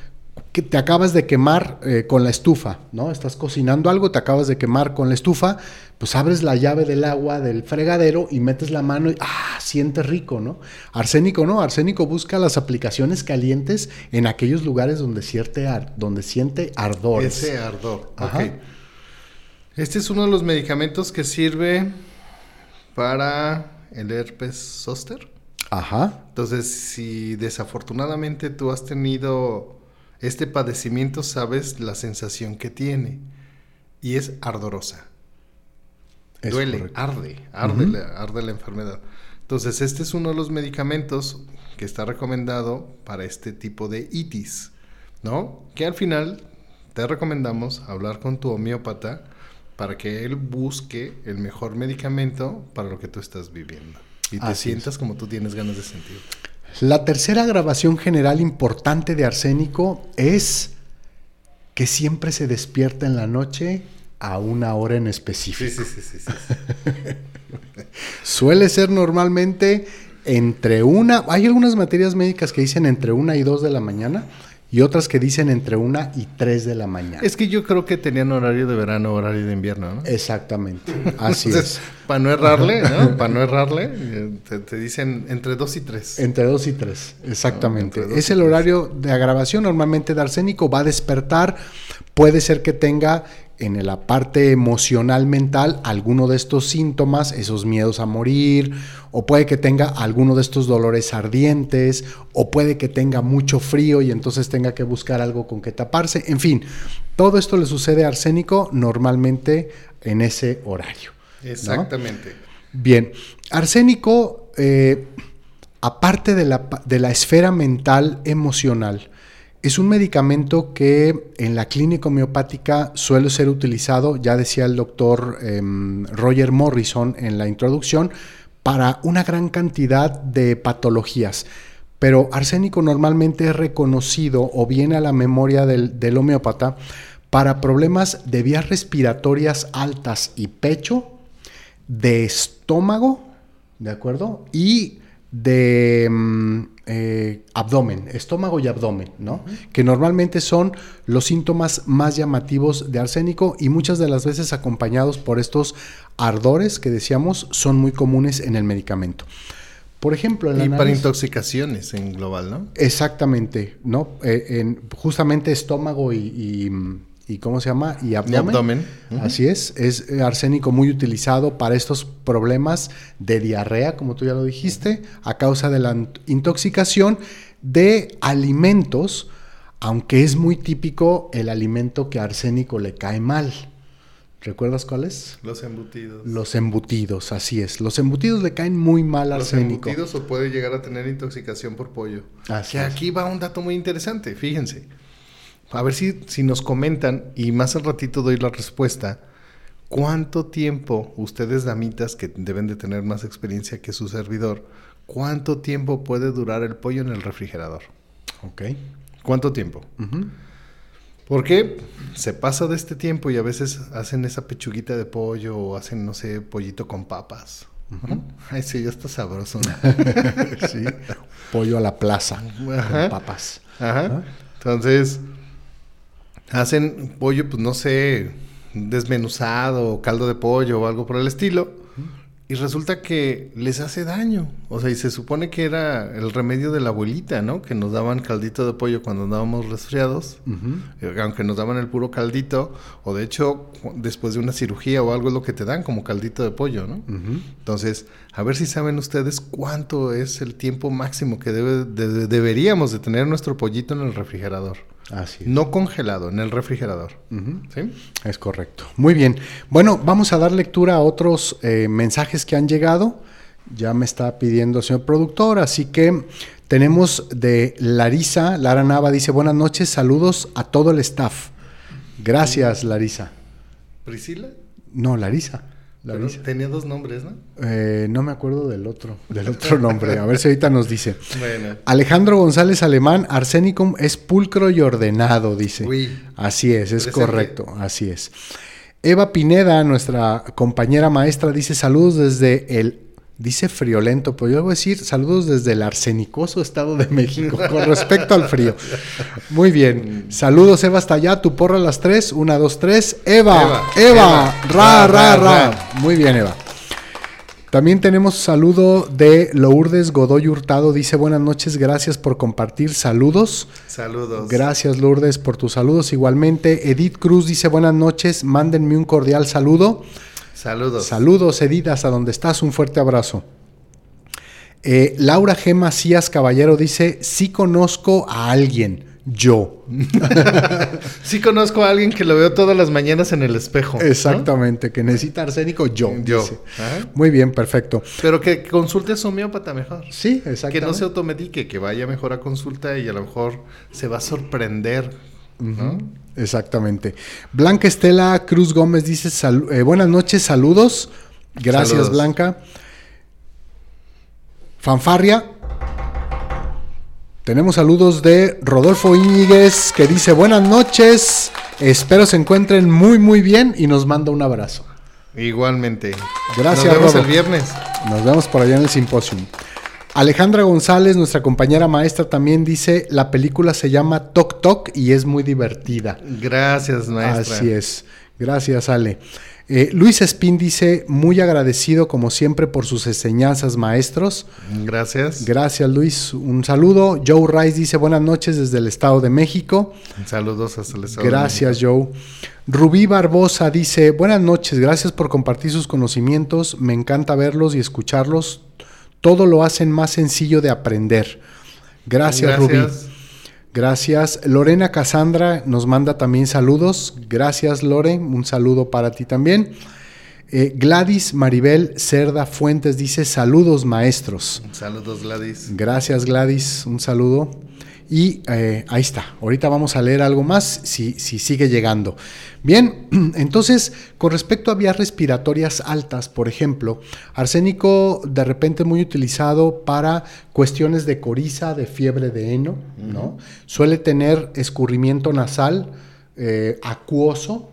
que te acabas de quemar eh, con la estufa, ¿no? Estás cocinando algo, te acabas de quemar con la estufa, pues abres la llave del agua del fregadero y metes la mano y ¡ah! Sientes rico, ¿no? Arsénico no, arsénico busca las aplicaciones calientes en aquellos lugares donde siente, donde siente ardor. Ese ardor, ok. Este es uno de los medicamentos que sirve para el herpes zóster. Ajá. Entonces, si desafortunadamente tú has tenido este padecimiento sabes la sensación que tiene y es ardorosa. Duele, arde, arde, la, arde la enfermedad. Entonces, este es uno de los medicamentos que está recomendado para este tipo de itis, ¿no? Que al final te recomendamos hablar con tu homeópata para que él busque el mejor medicamento para lo que tú estás viviendo y te sientas como tú tienes ganas de sentir. La tercera grabación general importante de arsénico es que siempre se despierta en la noche a una hora en específico. Sí, sí, sí, sí, Suele ser normalmente entre una, hay algunas materias médicas que dicen entre una y dos de la mañana, y otras que dicen entre una y tres de la mañana. Es que yo creo que tenían horario de verano, horario de invierno, ¿no? Exactamente, así es. Para no errarle, ¿no? Para no errarle, te, dicen entre dos y tres. Entre dos y tres, exactamente. es el horario de agravación, normalmente de arsénico, va a despertar, puede ser que tenga en la parte emocional mental alguno de estos síntomas, esos miedos a morir, o puede que tenga alguno de estos dolores ardientes, o puede que tenga mucho frío y entonces tenga que buscar algo con que taparse. En fin, todo esto le sucede a arsénico normalmente en ese horario. Exactamente. Bien, arsénico, eh, aparte de la, de la esfera mental emocional, Es un medicamento que en la clínica homeopática suele ser utilizado, ya decía el doctor em, Roger Morrison en la introducción, para una gran cantidad de patologías. Pero arsénico normalmente es reconocido o viene a la memoria del, homeópata para problemas de vías respiratorias altas y pecho, de estómago, ¿de acuerdo? Y de mm, eh, abdomen, estómago y abdomen, ¿no? Que normalmente son los síntomas más llamativos de arsénico y muchas de las veces acompañados por estos ardores que decíamos son muy comunes en el medicamento. Por ejemplo, en y para intoxicaciones en global, ¿no? Exactamente, ¿no? Eh, en justamente estómago y mm, y ¿cómo se llama? Y abdomen. Así es, es arsénico muy utilizado para estos problemas de diarrea, como tú ya lo dijiste, a causa de la intoxicación de alimentos, aunque es muy típico el alimento que a arsénico le cae mal. ¿Recuerdas cuáles? Los embutidos. Los embutidos, así es. Los embutidos le caen muy mal al arsénico. Los embutidos o puede llegar a tener intoxicación por pollo. Así que aquí va un dato muy interesante, fíjense. A ver si, si nos comentan, y más al ratito doy la respuesta, ¿cuánto tiempo ustedes, damitas, que deben de tener más experiencia que su servidor, cuánto tiempo puede durar el pollo en el refrigerador? Ok. ¿Cuánto tiempo? Porque se pasa de este tiempo y a veces hacen esa pechuguita de pollo o hacen, no sé, pollito con papas. Ay, sí, ya está sabroso. sí. Pollo a la plaza con papas. Ajá. Entonces, hacen pollo, pues no sé, desmenuzado, caldo de pollo o algo por el estilo. Y resulta que les hace daño. O sea, y se supone que era el remedio de la abuelita, ¿no? Que nos daban caldito de pollo cuando andábamos resfriados. Eh, aunque nos daban el puro caldito. O de hecho, después de una cirugía o algo es lo que te dan como caldito de pollo, ¿no? Entonces, a ver si saben ustedes cuánto es el tiempo máximo que debe, deberíamos de tener nuestro pollito en el refrigerador. Así No congelado, en el refrigerador. ¿Sí? Es correcto. Muy bien. Bueno, vamos a dar lectura a otros eh, mensajes que han llegado. Ya me está pidiendo el señor productor, así que tenemos de Larisa, Lara Nava dice buenas noches, saludos a todo el staff. Gracias, Larisa. ¿Priscila? No, Larisa tenía dos nombres, ¿no? Eh, no me acuerdo del otro, del otro nombre. A ver si ahorita nos dice. Alejandro González Alemán, arsénicum es pulcro y ordenado, dice. Así es, es correcto, así es. Eva Pineda, nuestra compañera maestra, dice saludos desde el Dice friolento, pero yo voy a decir saludos desde el arsenicoso Estado de México con respecto al frío. Muy bien. Saludos, Eva, hasta allá. Tu porra a las tres. Una, dos, tres. Eva, Eva, ra, ra, ra, Muy bien, Eva. También tenemos saludo de Lourdes Godoy Hurtado. Dice buenas noches, gracias por compartir. Saludos. Saludos. Gracias, Lourdes, por tus saludos. Igualmente, Edith Cruz dice buenas noches, mándenme un cordial saludo. Saludos. Saludos, Edidas, a donde estás, un fuerte abrazo. Eh, Laura G. Macías Caballero dice, sí conozco a alguien, yo. sí conozco a alguien que lo veo todas las mañanas en el espejo. Exactamente, que necesita arsénico, yo. Yo. Muy bien, perfecto. Pero que consulte a su homeópata mejor. Sí, exactamente. Que no se automedique, que vaya mejor a consulta y a lo mejor se va a sorprender. Exactamente. Blanca Estela Cruz Gómez dice, eh, buenas noches, saludos. Gracias, Blanca. Fanfarria. Tenemos saludos de Rodolfo Íñiguez que dice, buenas noches, espero se encuentren muy, muy bien y nos manda un abrazo. Igualmente. Gracias. Nos vemos el viernes. Nos vemos por allá en el simposio. Alejandra González, nuestra compañera maestra, también dice, la película se llama Tok Tok y es muy divertida. Gracias, maestra. Así es. Gracias, Ale. Eh, Luis Espín dice, muy agradecido como siempre por sus enseñanzas, maestros. Gracias. Gracias, Luis. Un saludo. Joe Rice dice, buenas noches desde el Estado de México. Saludos hasta el Estado Gracias, Joe. Rubí Barbosa dice, buenas noches, gracias por compartir sus conocimientos. Me encanta verlos y escucharlos todo lo hacen más sencillo de aprender. Gracias, Rubí. Gracias. Lorena Casandra nos manda también saludos. Gracias, Loren. Un saludo para ti también. Eh, Gladys Maribel Cerda Fuentes dice saludos, maestros. Saludos, Gladys. Gracias, Gladys. Un saludo. Y eh, ahí está. Ahorita vamos a leer algo más si, si sigue llegando. Bien, entonces, con respecto a vías respiratorias altas, por ejemplo, arsénico de repente muy utilizado para cuestiones de coriza, de fiebre de heno, ¿no? Suele tener escurrimiento nasal eh, acuoso,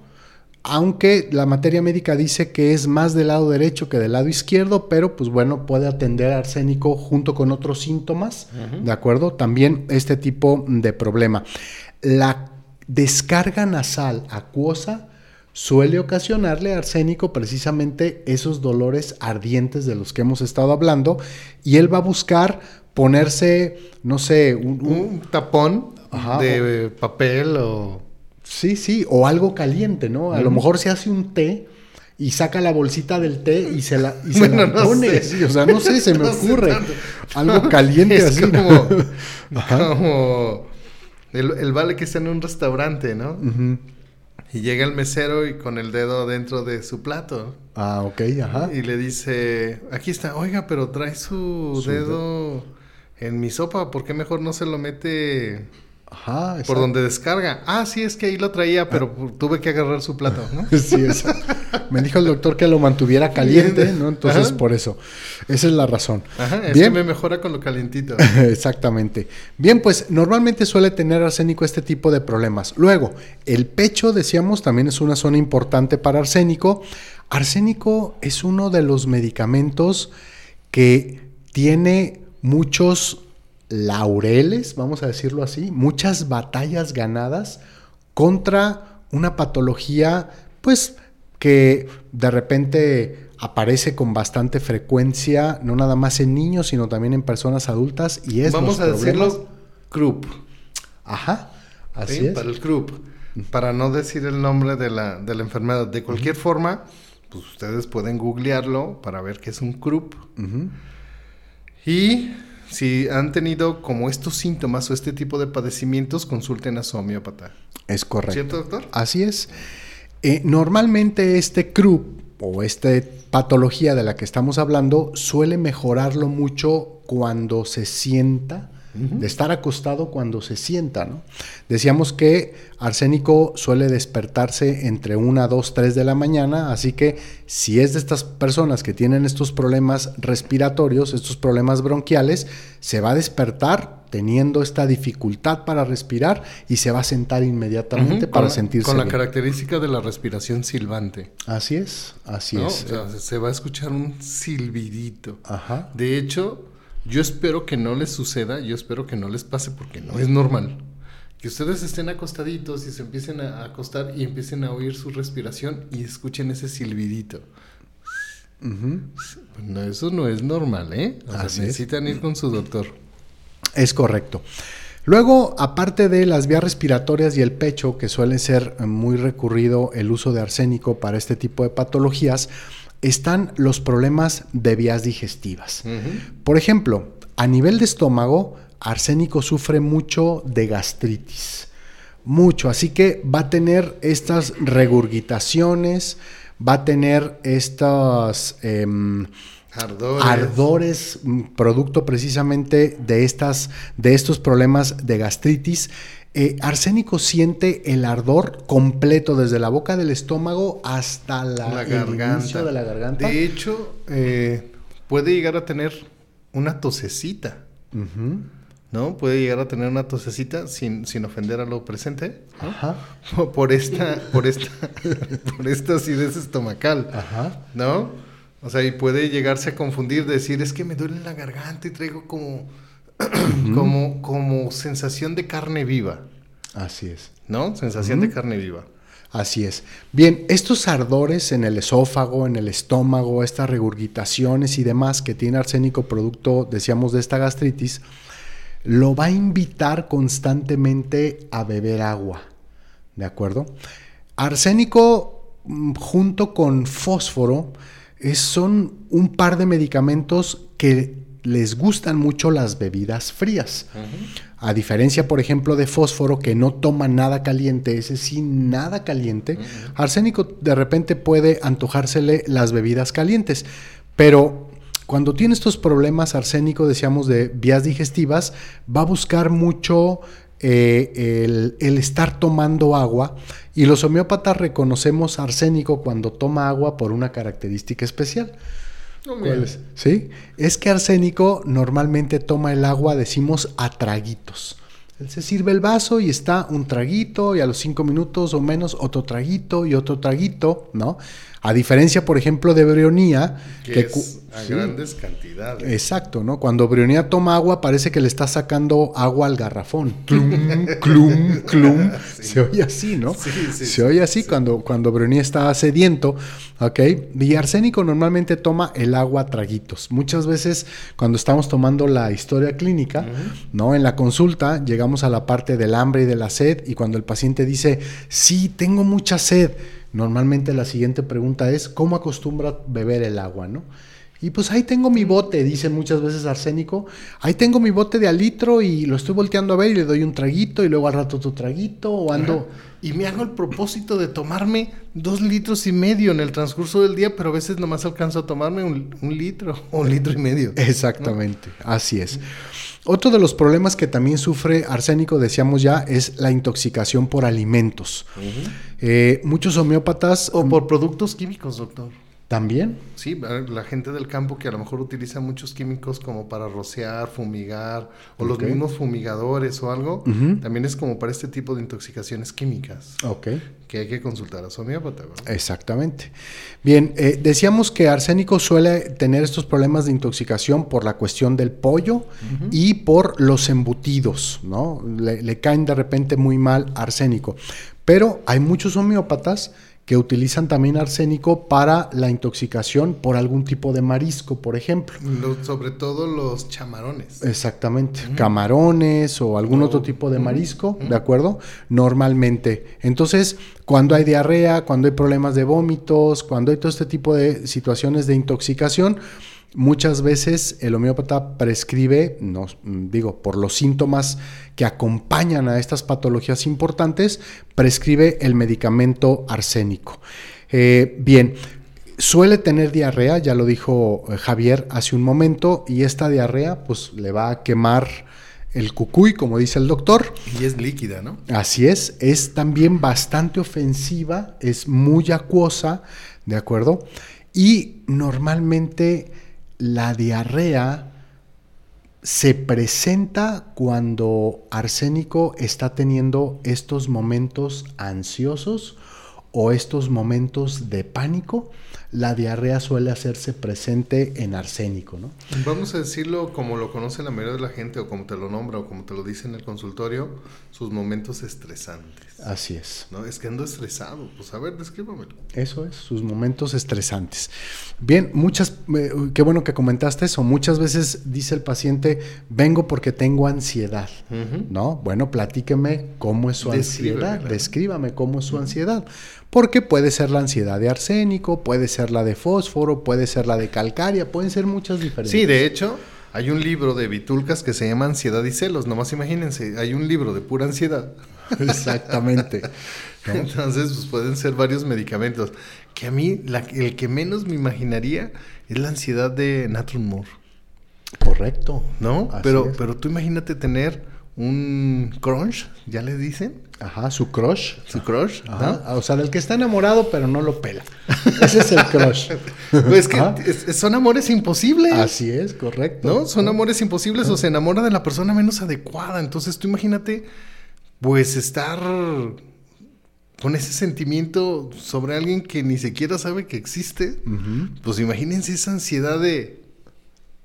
aunque la materia médica dice que es más del lado derecho que del lado izquierdo, pero pues bueno, puede atender arsénico junto con otros síntomas, ¿de acuerdo? También este tipo de problema. La descarga nasal acuosa suele ocasionarle arsénico precisamente esos dolores ardientes de los que hemos estado hablando y él va a buscar ponerse, no sé, un, un- Un tapón Ajá, de papel o... Sí, sí, o algo caliente, ¿no? A lo mejor se hace un té y saca la bolsita del té y se la, y se Bueno, la no pone. sí, o sea, no sé, se me No ocurre. algo caliente Es así. como, como el, el vale que está en un restaurante, ¿no? Y llega el mesero y con el dedo dentro de su plato. Ah, ok, ajá. Y le dice, aquí está, oiga, pero trae su, Su dedo en mi sopa, ¿por qué mejor no se lo mete Ajá, por donde descarga? Ah, sí, es que ahí lo traía, pero tuve que agarrar su plato, ¿no? Sí, exacto. Me dijo el doctor que lo mantuviera caliente, ¿no? Entonces, Ajá. por eso. Esa es la razón. Ajá, es Bien. que me mejora con lo calientito. Exactamente. Bien, pues normalmente suele tener arsénico este tipo de problemas. Luego, el pecho, decíamos, también es una zona importante para arsénico. Arsénico es uno de los medicamentos que tiene muchos laureles, vamos a decirlo así, muchas batallas ganadas contra una patología, pues, que de repente aparece con bastante frecuencia, no nada más en niños, sino también en personas adultas, y es Vamos los a problemas- decirlo croup. Ajá, así ¿sí? es. Para el croup. Para no decir el nombre de la, de la enfermedad. De cualquier forma, pues ustedes pueden googlearlo para ver qué es un croup. Ujú. Y si han tenido como estos síntomas o este tipo de padecimientos, consulten a su homeópata. Es correcto. ¿Cierto, doctor? Así es. Eh, normalmente este CRUP o esta patología de la que estamos hablando suele mejorarlo mucho cuando se sienta, de estar acostado cuando se sienta, ¿no? Decíamos que arsénico suele despertarse entre 1, 2, 3 de la mañana, así que si es de estas personas que tienen estos problemas respiratorios, estos problemas bronquiales, se va a despertar teniendo esta dificultad para respirar y se va a sentar inmediatamente para con sentirse Con la bien. característica de la respiración silbante. Así es, así ¿no? es. O sea, se va a escuchar un silbidito. Ajá. De hecho, yo espero que no les suceda, yo espero que no les pase porque no es normal. Que ustedes estén acostaditos y se empiecen a acostar y empiecen a oír su respiración y escuchen ese silbidito. Ujú. No, eso no es normal, ¿eh? O sea, Así es. necesitan ir con su doctor. Es correcto. Luego, aparte de las vías respiratorias y el pecho, que suelen ser muy recurrido el uso de arsénico para este tipo de patologías, están los problemas de vías digestivas. Por ejemplo, a nivel de estómago, arsénico sufre mucho de gastritis. Mucho. Así que va a tener estas regurgitaciones, va a tener estas em, Ardores. ardores, mm, producto precisamente de, estas, de estos problemas de gastritis. Eh, arsénico siente el ardor completo desde la boca del estómago hasta la, la el garganta. inicio de la garganta. De hecho, eh, puede llegar a tener una tosecita. ¿no? Puede llegar a tener una tosecita sin, sin ofender a lo presente, ¿no? Ajá, por esta, por esta, por esta acidez estomacal, ajá. ¿no? O sea, y puede llegarse a confundir, decir, es que me duele la garganta y traigo como, como, como sensación de carne viva, Así es. ¿no? Sensación de carne viva. Así es. Bien, estos ardores en el esófago, en el estómago, estas regurgitaciones y demás que tiene arsénico producto, decíamos, de esta gastritis, lo va a invitar constantemente a beber agua. ¿De acuerdo? Arsénico mm, junto con fósforo es- son un par de medicamentos que les gustan mucho las bebidas frías. A diferencia, por ejemplo, de fósforo que no toma nada caliente, ese sí, nada caliente, arsénico de repente puede antojársele las bebidas calientes, pero cuando tiene estos problemas arsénico, decíamos, de vías digestivas, va a buscar mucho eh, el, el, estar tomando agua y los homeópatas reconocemos arsénico cuando toma agua por una característica especial. ¿Sí? Es que arsénico normalmente toma el agua, decimos, a traguitos. Él se sirve el vaso y está un traguito y a los cinco minutos o menos otro traguito y otro traguito, ¿no? A diferencia, por ejemplo, de brionía, que, es a grandes cantidades. Exacto, ¿no? Cuando brionía toma agua, parece que le está sacando agua al garrafón. Clum, clum, clum. Se oye así, ¿no? Sí, sí, Se oye así cuando, cuando brionía está sediento, ¿ok? Y arsénico normalmente toma el agua a traguitos. Muchas veces, cuando estamos tomando la historia clínica, ¿no? En la consulta, llegamos a la parte del hambre y de la sed, y cuando el paciente dice, sí, tengo mucha sed, Normalmente la siguiente pregunta es, ¿cómo acostumbra beber el agua? ¿no? Y pues ahí tengo mi bote, dice muchas veces Arsénico. Ahí tengo mi bote de al litro y lo estoy volteando a ver y le doy un traguito y luego al rato otro traguito o ando... Y me hago el propósito de tomarme dos litros y medio en el transcurso del día, pero a veces nomás alcanzo a tomarme un, un litro o un litro y medio. Exactamente, ¿no? así es. Otro de los problemas que también sufre arsénico, decíamos ya, es la intoxicación por alimentos. Uh -huh. eh, muchos homeópatas... O por productos químicos, doctor. ¿También? Sí, la gente del campo que a lo mejor utiliza muchos químicos como para rociar, fumigar, o okay. los mismos fumigadores o algo, uh -huh. también es como para este tipo de intoxicaciones químicas. Ok. Que hay que consultar a su homeópata. ¿verdad? Exactamente. Bien, eh, decíamos que arsénico suele tener estos problemas de intoxicación por la cuestión del pollo uh -huh. y por los embutidos, ¿no? Le, le caen de repente muy mal arsénico. Pero hay muchos homeópatas que utilizan también arsénico para la intoxicación por algún tipo de marisco, por ejemplo. Lo, sobre todo los chamarones. Exactamente, uh -huh. camarones o algún oh. otro tipo de marisco, uh -huh. ¿de acuerdo? Normalmente. Entonces, cuando hay diarrea, cuando hay problemas de vómitos, cuando hay todo este tipo de situaciones de intoxicación, Muchas veces el homeópata prescribe, no, digo, por los síntomas que acompañan a estas patologías importantes, prescribe el medicamento arsénico. Eh, bien, suele tener diarrea, ya lo dijo eh, Javier hace un momento, y esta diarrea pues le va a quemar el cucuy, como dice el doctor. Y es líquida, ¿no? Así es, es también bastante ofensiva, es muy acuosa, ¿de acuerdo? Y normalmente la diarrea se presenta cuando Arsénico está teniendo estos momentos ansiosos o estos momentos de pánico, la diarrea suele hacerse presente en arsénico, ¿no? Vamos a decirlo como lo conoce la mayoría de la gente o como te lo nombra o como te lo dice en el consultorio, sus momentos estresantes. Así es. No, es que ando estresado. Pues a ver, descríbamelo. Eso es, sus momentos estresantes. Bien, muchas, eh, qué bueno que comentaste eso. Muchas veces dice el paciente, vengo porque tengo ansiedad, uh -huh. ¿no? Bueno, platíqueme cómo es su ansiedad, descríbame cómo es su uh -huh. ansiedad. Porque puede ser la ansiedad de arsénico, puede ser la de fósforo, puede ser la de calcaria, pueden ser muchas diferentes. Sí, de hecho, hay un libro de Vitulcas que se llama Ansiedad y celos. Nomás imagínense, hay un libro de pura ansiedad. Exactamente. ¿no? Entonces, pues pueden ser varios medicamentos. Que a mí, la, el que menos me imaginaría es la ansiedad de Natron Moore. Correcto. ¿No? pero, pero tú imagínate tener un crunch, ¿ya le dicen? Ajá, su crush. Su crush. Ajá. ¿no? O sea, el que está enamorado pero no lo pela. Ese es el crush. pues que es, son amores imposibles. Así es, correcto. ¿No? Son amores imposibles o se enamora de la persona menos adecuada. Entonces tú imagínate, pues estar con ese sentimiento sobre alguien que ni siquiera sabe que existe. Uh -huh. Pues imagínense esa ansiedad de...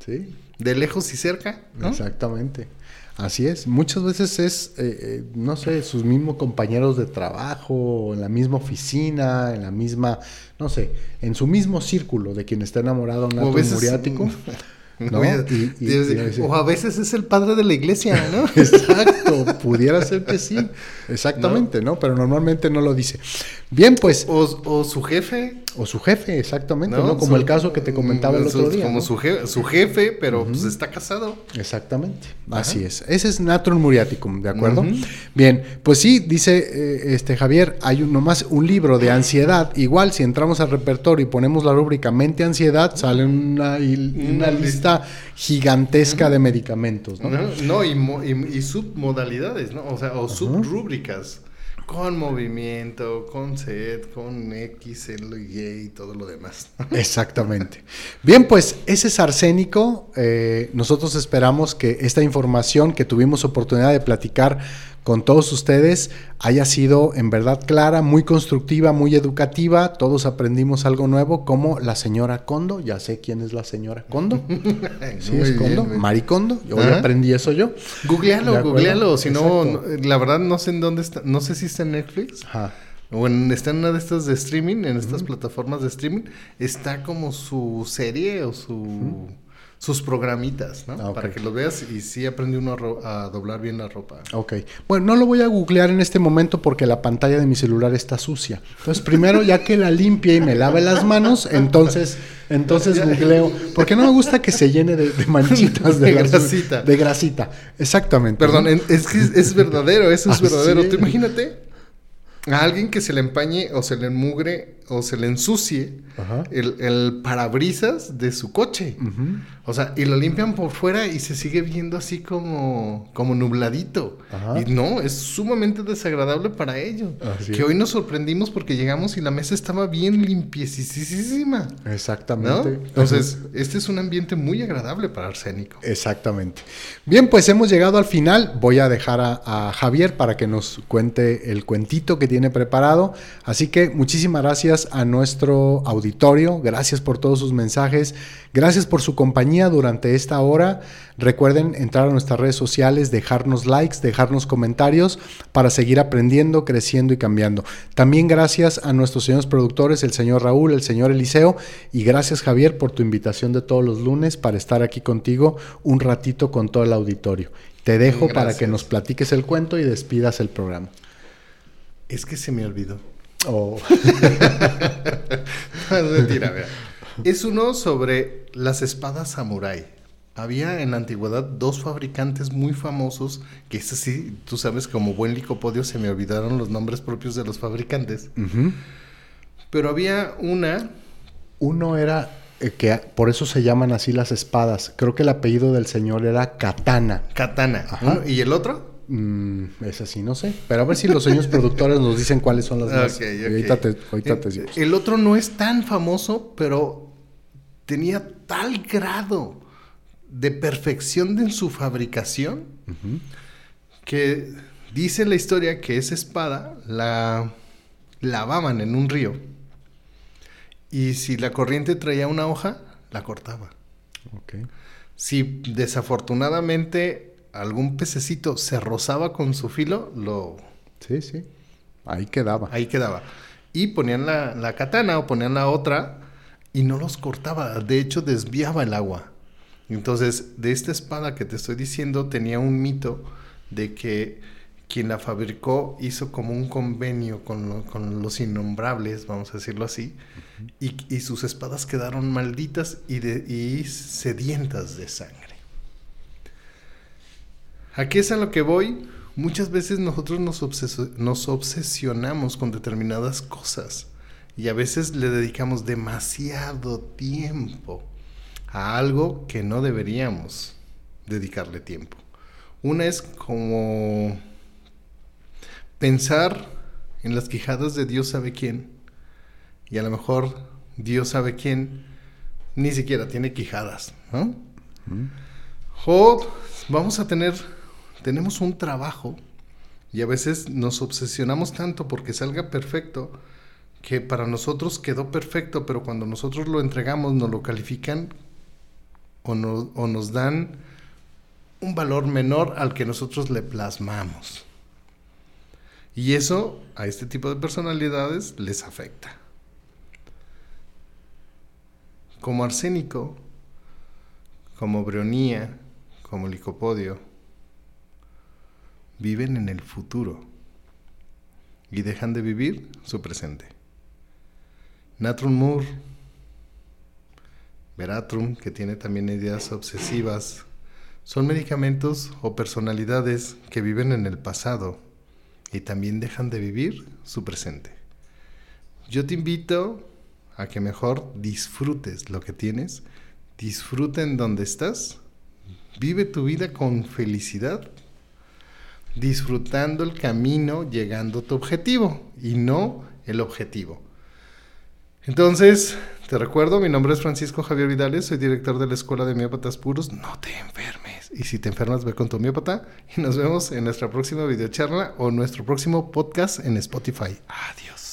Sí. De lejos y cerca. ¿no? Exactamente. Así es, muchas veces es, eh, eh, no sé, sus mismos compañeros de trabajo, en la misma oficina, en la misma, no sé, en su mismo círculo de quien está enamorado un acto muriático. ¿no? Y, y, y, o a veces es el padre de la iglesia, ¿no? Exacto, pudiera ser que sí, exactamente, ¿no? ¿no? Pero normalmente no lo dice. Bien, pues. O, o su jefe. O su jefe, exactamente, ¿no? ¿no? Como Su- el caso que te comentaba el su- otro día. Como ¿no? su, je- su jefe, pero pues está casado. Exactamente, así es. Ese es Natrum Muriaticum, ¿de acuerdo? Bien, pues sí, dice eh, este Javier, hay un, nomás un libro de ansiedad. Igual, si entramos al repertorio y ponemos la rúbrica mente ansiedad, sale una, una lista gigantesca de medicamentos, ¿no? No, No, y, mo- y- y submodalidades, ¿no? O sea, o subrúbricas. Con movimiento, con set, con X, L, Y y todo lo demás. Exactamente. Bien, pues ese es arsénico. Eh, nosotros esperamos que esta información que tuvimos oportunidad de platicar con todos ustedes haya sido en verdad clara, muy constructiva, muy educativa. Todos aprendimos algo nuevo, como la señora Condo. Ya sé quién es la señora Condo. Sí, Muy es Condo. Maricondo. Yo hoy Ajá. aprendí eso yo. ¿De Googlealo, googlealo. Si no, no- la verdad no sé en dónde está. No sé si está en Netflix. Ajá. O en, está en una de estas de streaming, en estas plataformas de streaming. Está como su serie o su. Sus programitas, ¿no? Ah. Para que lo veas y sí aprende uno a, ro- a doblar bien la ropa. Ok. Bueno, no lo voy a googlear en este momento porque la pantalla de mi celular está sucia. Entonces, primero, ya que la limpie y me lave las manos, entonces, entonces googleo. Porque no me gusta que se llene de, de manchitas de, De las- grasita. De grasita. Exactamente. Perdón, es que es, es verdadero, eso es Así verdadero. Tú imagínate a alguien que se le empañe o se le enmugre o se le ensucie Ajá. el, el parabrisas de su coche. O sea, y lo limpian por fuera y se sigue viendo así como, como nubladito. Ajá. Y no, es sumamente desagradable para ellos. Así que es. hoy nos sorprendimos porque llegamos y la mesa estaba bien limpiecísima. ¿No? Exactamente. Entonces, este es un ambiente muy agradable para Arsénico. Exactamente. Bien, pues hemos llegado al final. Voy a dejar a, a Javier para que nos cuente el cuentito que tiene preparado. Así que muchísimas gracias a nuestro auditorio. Gracias por todos sus mensajes. Gracias por su compañía durante esta hora. Recuerden entrar a nuestras redes sociales, dejarnos likes, dejarnos comentarios para seguir aprendiendo, creciendo y cambiando. También gracias a nuestros señores productores, el señor Raúl, el señor Eliseo, y gracias Javier por tu invitación de todos los lunes para estar aquí contigo un ratito con todo el auditorio. Te dejo para que nos platiques el cuento y despidas el programa. Es que se me olvidó. Oh, vea. Es uno sobre las espadas samurái. Había en la antigüedad dos fabricantes muy famosos, que es así, tú sabes, como buen licopodio se me olvidaron los nombres propios de los fabricantes. Pero había una, Uno era eh, que por eso se llaman así las espadas. Creo que el apellido del señor era Katana. katana, Ajá. y el otro, Mm, es así, no sé. Pero a ver si los señores productores nos dicen cuáles son las más. Ahorita te, ahorita te Eh. El otro no es tan famoso, pero tenía tal grado de perfección en su fabricación que dice la historia que esa espada la lavaban en un río y si la corriente traía una hoja, la cortaba. Si desafortunadamente algún pececito se rozaba con su filo, lo Sí, sí. Ahí quedaba. Ahí quedaba. Y ponían la, la katana o ponían la otra y no los cortaba. De hecho, desviaba el agua. Entonces, de esta espada que te estoy diciendo, tenía un mito de que quien la fabricó hizo como un convenio con, lo- con los innombrables, vamos a decirlo así, y, y sus espadas quedaron malditas y, de, y sedientas de sangre. ¿A qué es a lo que voy? Muchas veces nosotros nos, obseso- nos obsesionamos con determinadas cosas y a veces le dedicamos demasiado tiempo a algo que no deberíamos dedicarle tiempo. Una es como pensar en las quijadas de Dios sabe quién y a lo mejor Dios sabe quién ni siquiera tiene quijadas, ¿no? O vamos a tener, tenemos un trabajo y a veces nos obsesionamos tanto porque salga perfecto que para nosotros quedó perfecto, pero cuando nosotros lo entregamos nos lo califican o, no- o nos dan un valor menor al que nosotros le plasmamos. Y eso a este tipo de personalidades les afecta. Como arsénico, como brionía, como licopodio, viven en el futuro. y dejan de vivir su presente. Natron Moore, Veratrum, que tiene también ideas obsesivas, son medicamentos o personalidades que viven en el pasado y también dejan de vivir su presente. Yo te invito a que mejor disfrutes lo que tienes, disfruta en donde estás, vive tu vida con felicidad, disfrutando el camino, llegando a tu objetivo y no el objetivo. Entonces, te recuerdo, mi nombre es Francisco Javier Vidales, soy director de la Escuela de Miópatas Puros. No te enfermes. Y si te enfermas, ve con tu miópata. Y nos vemos en nuestra próxima videocharla o nuestro próximo podcast en Spotify. Adiós.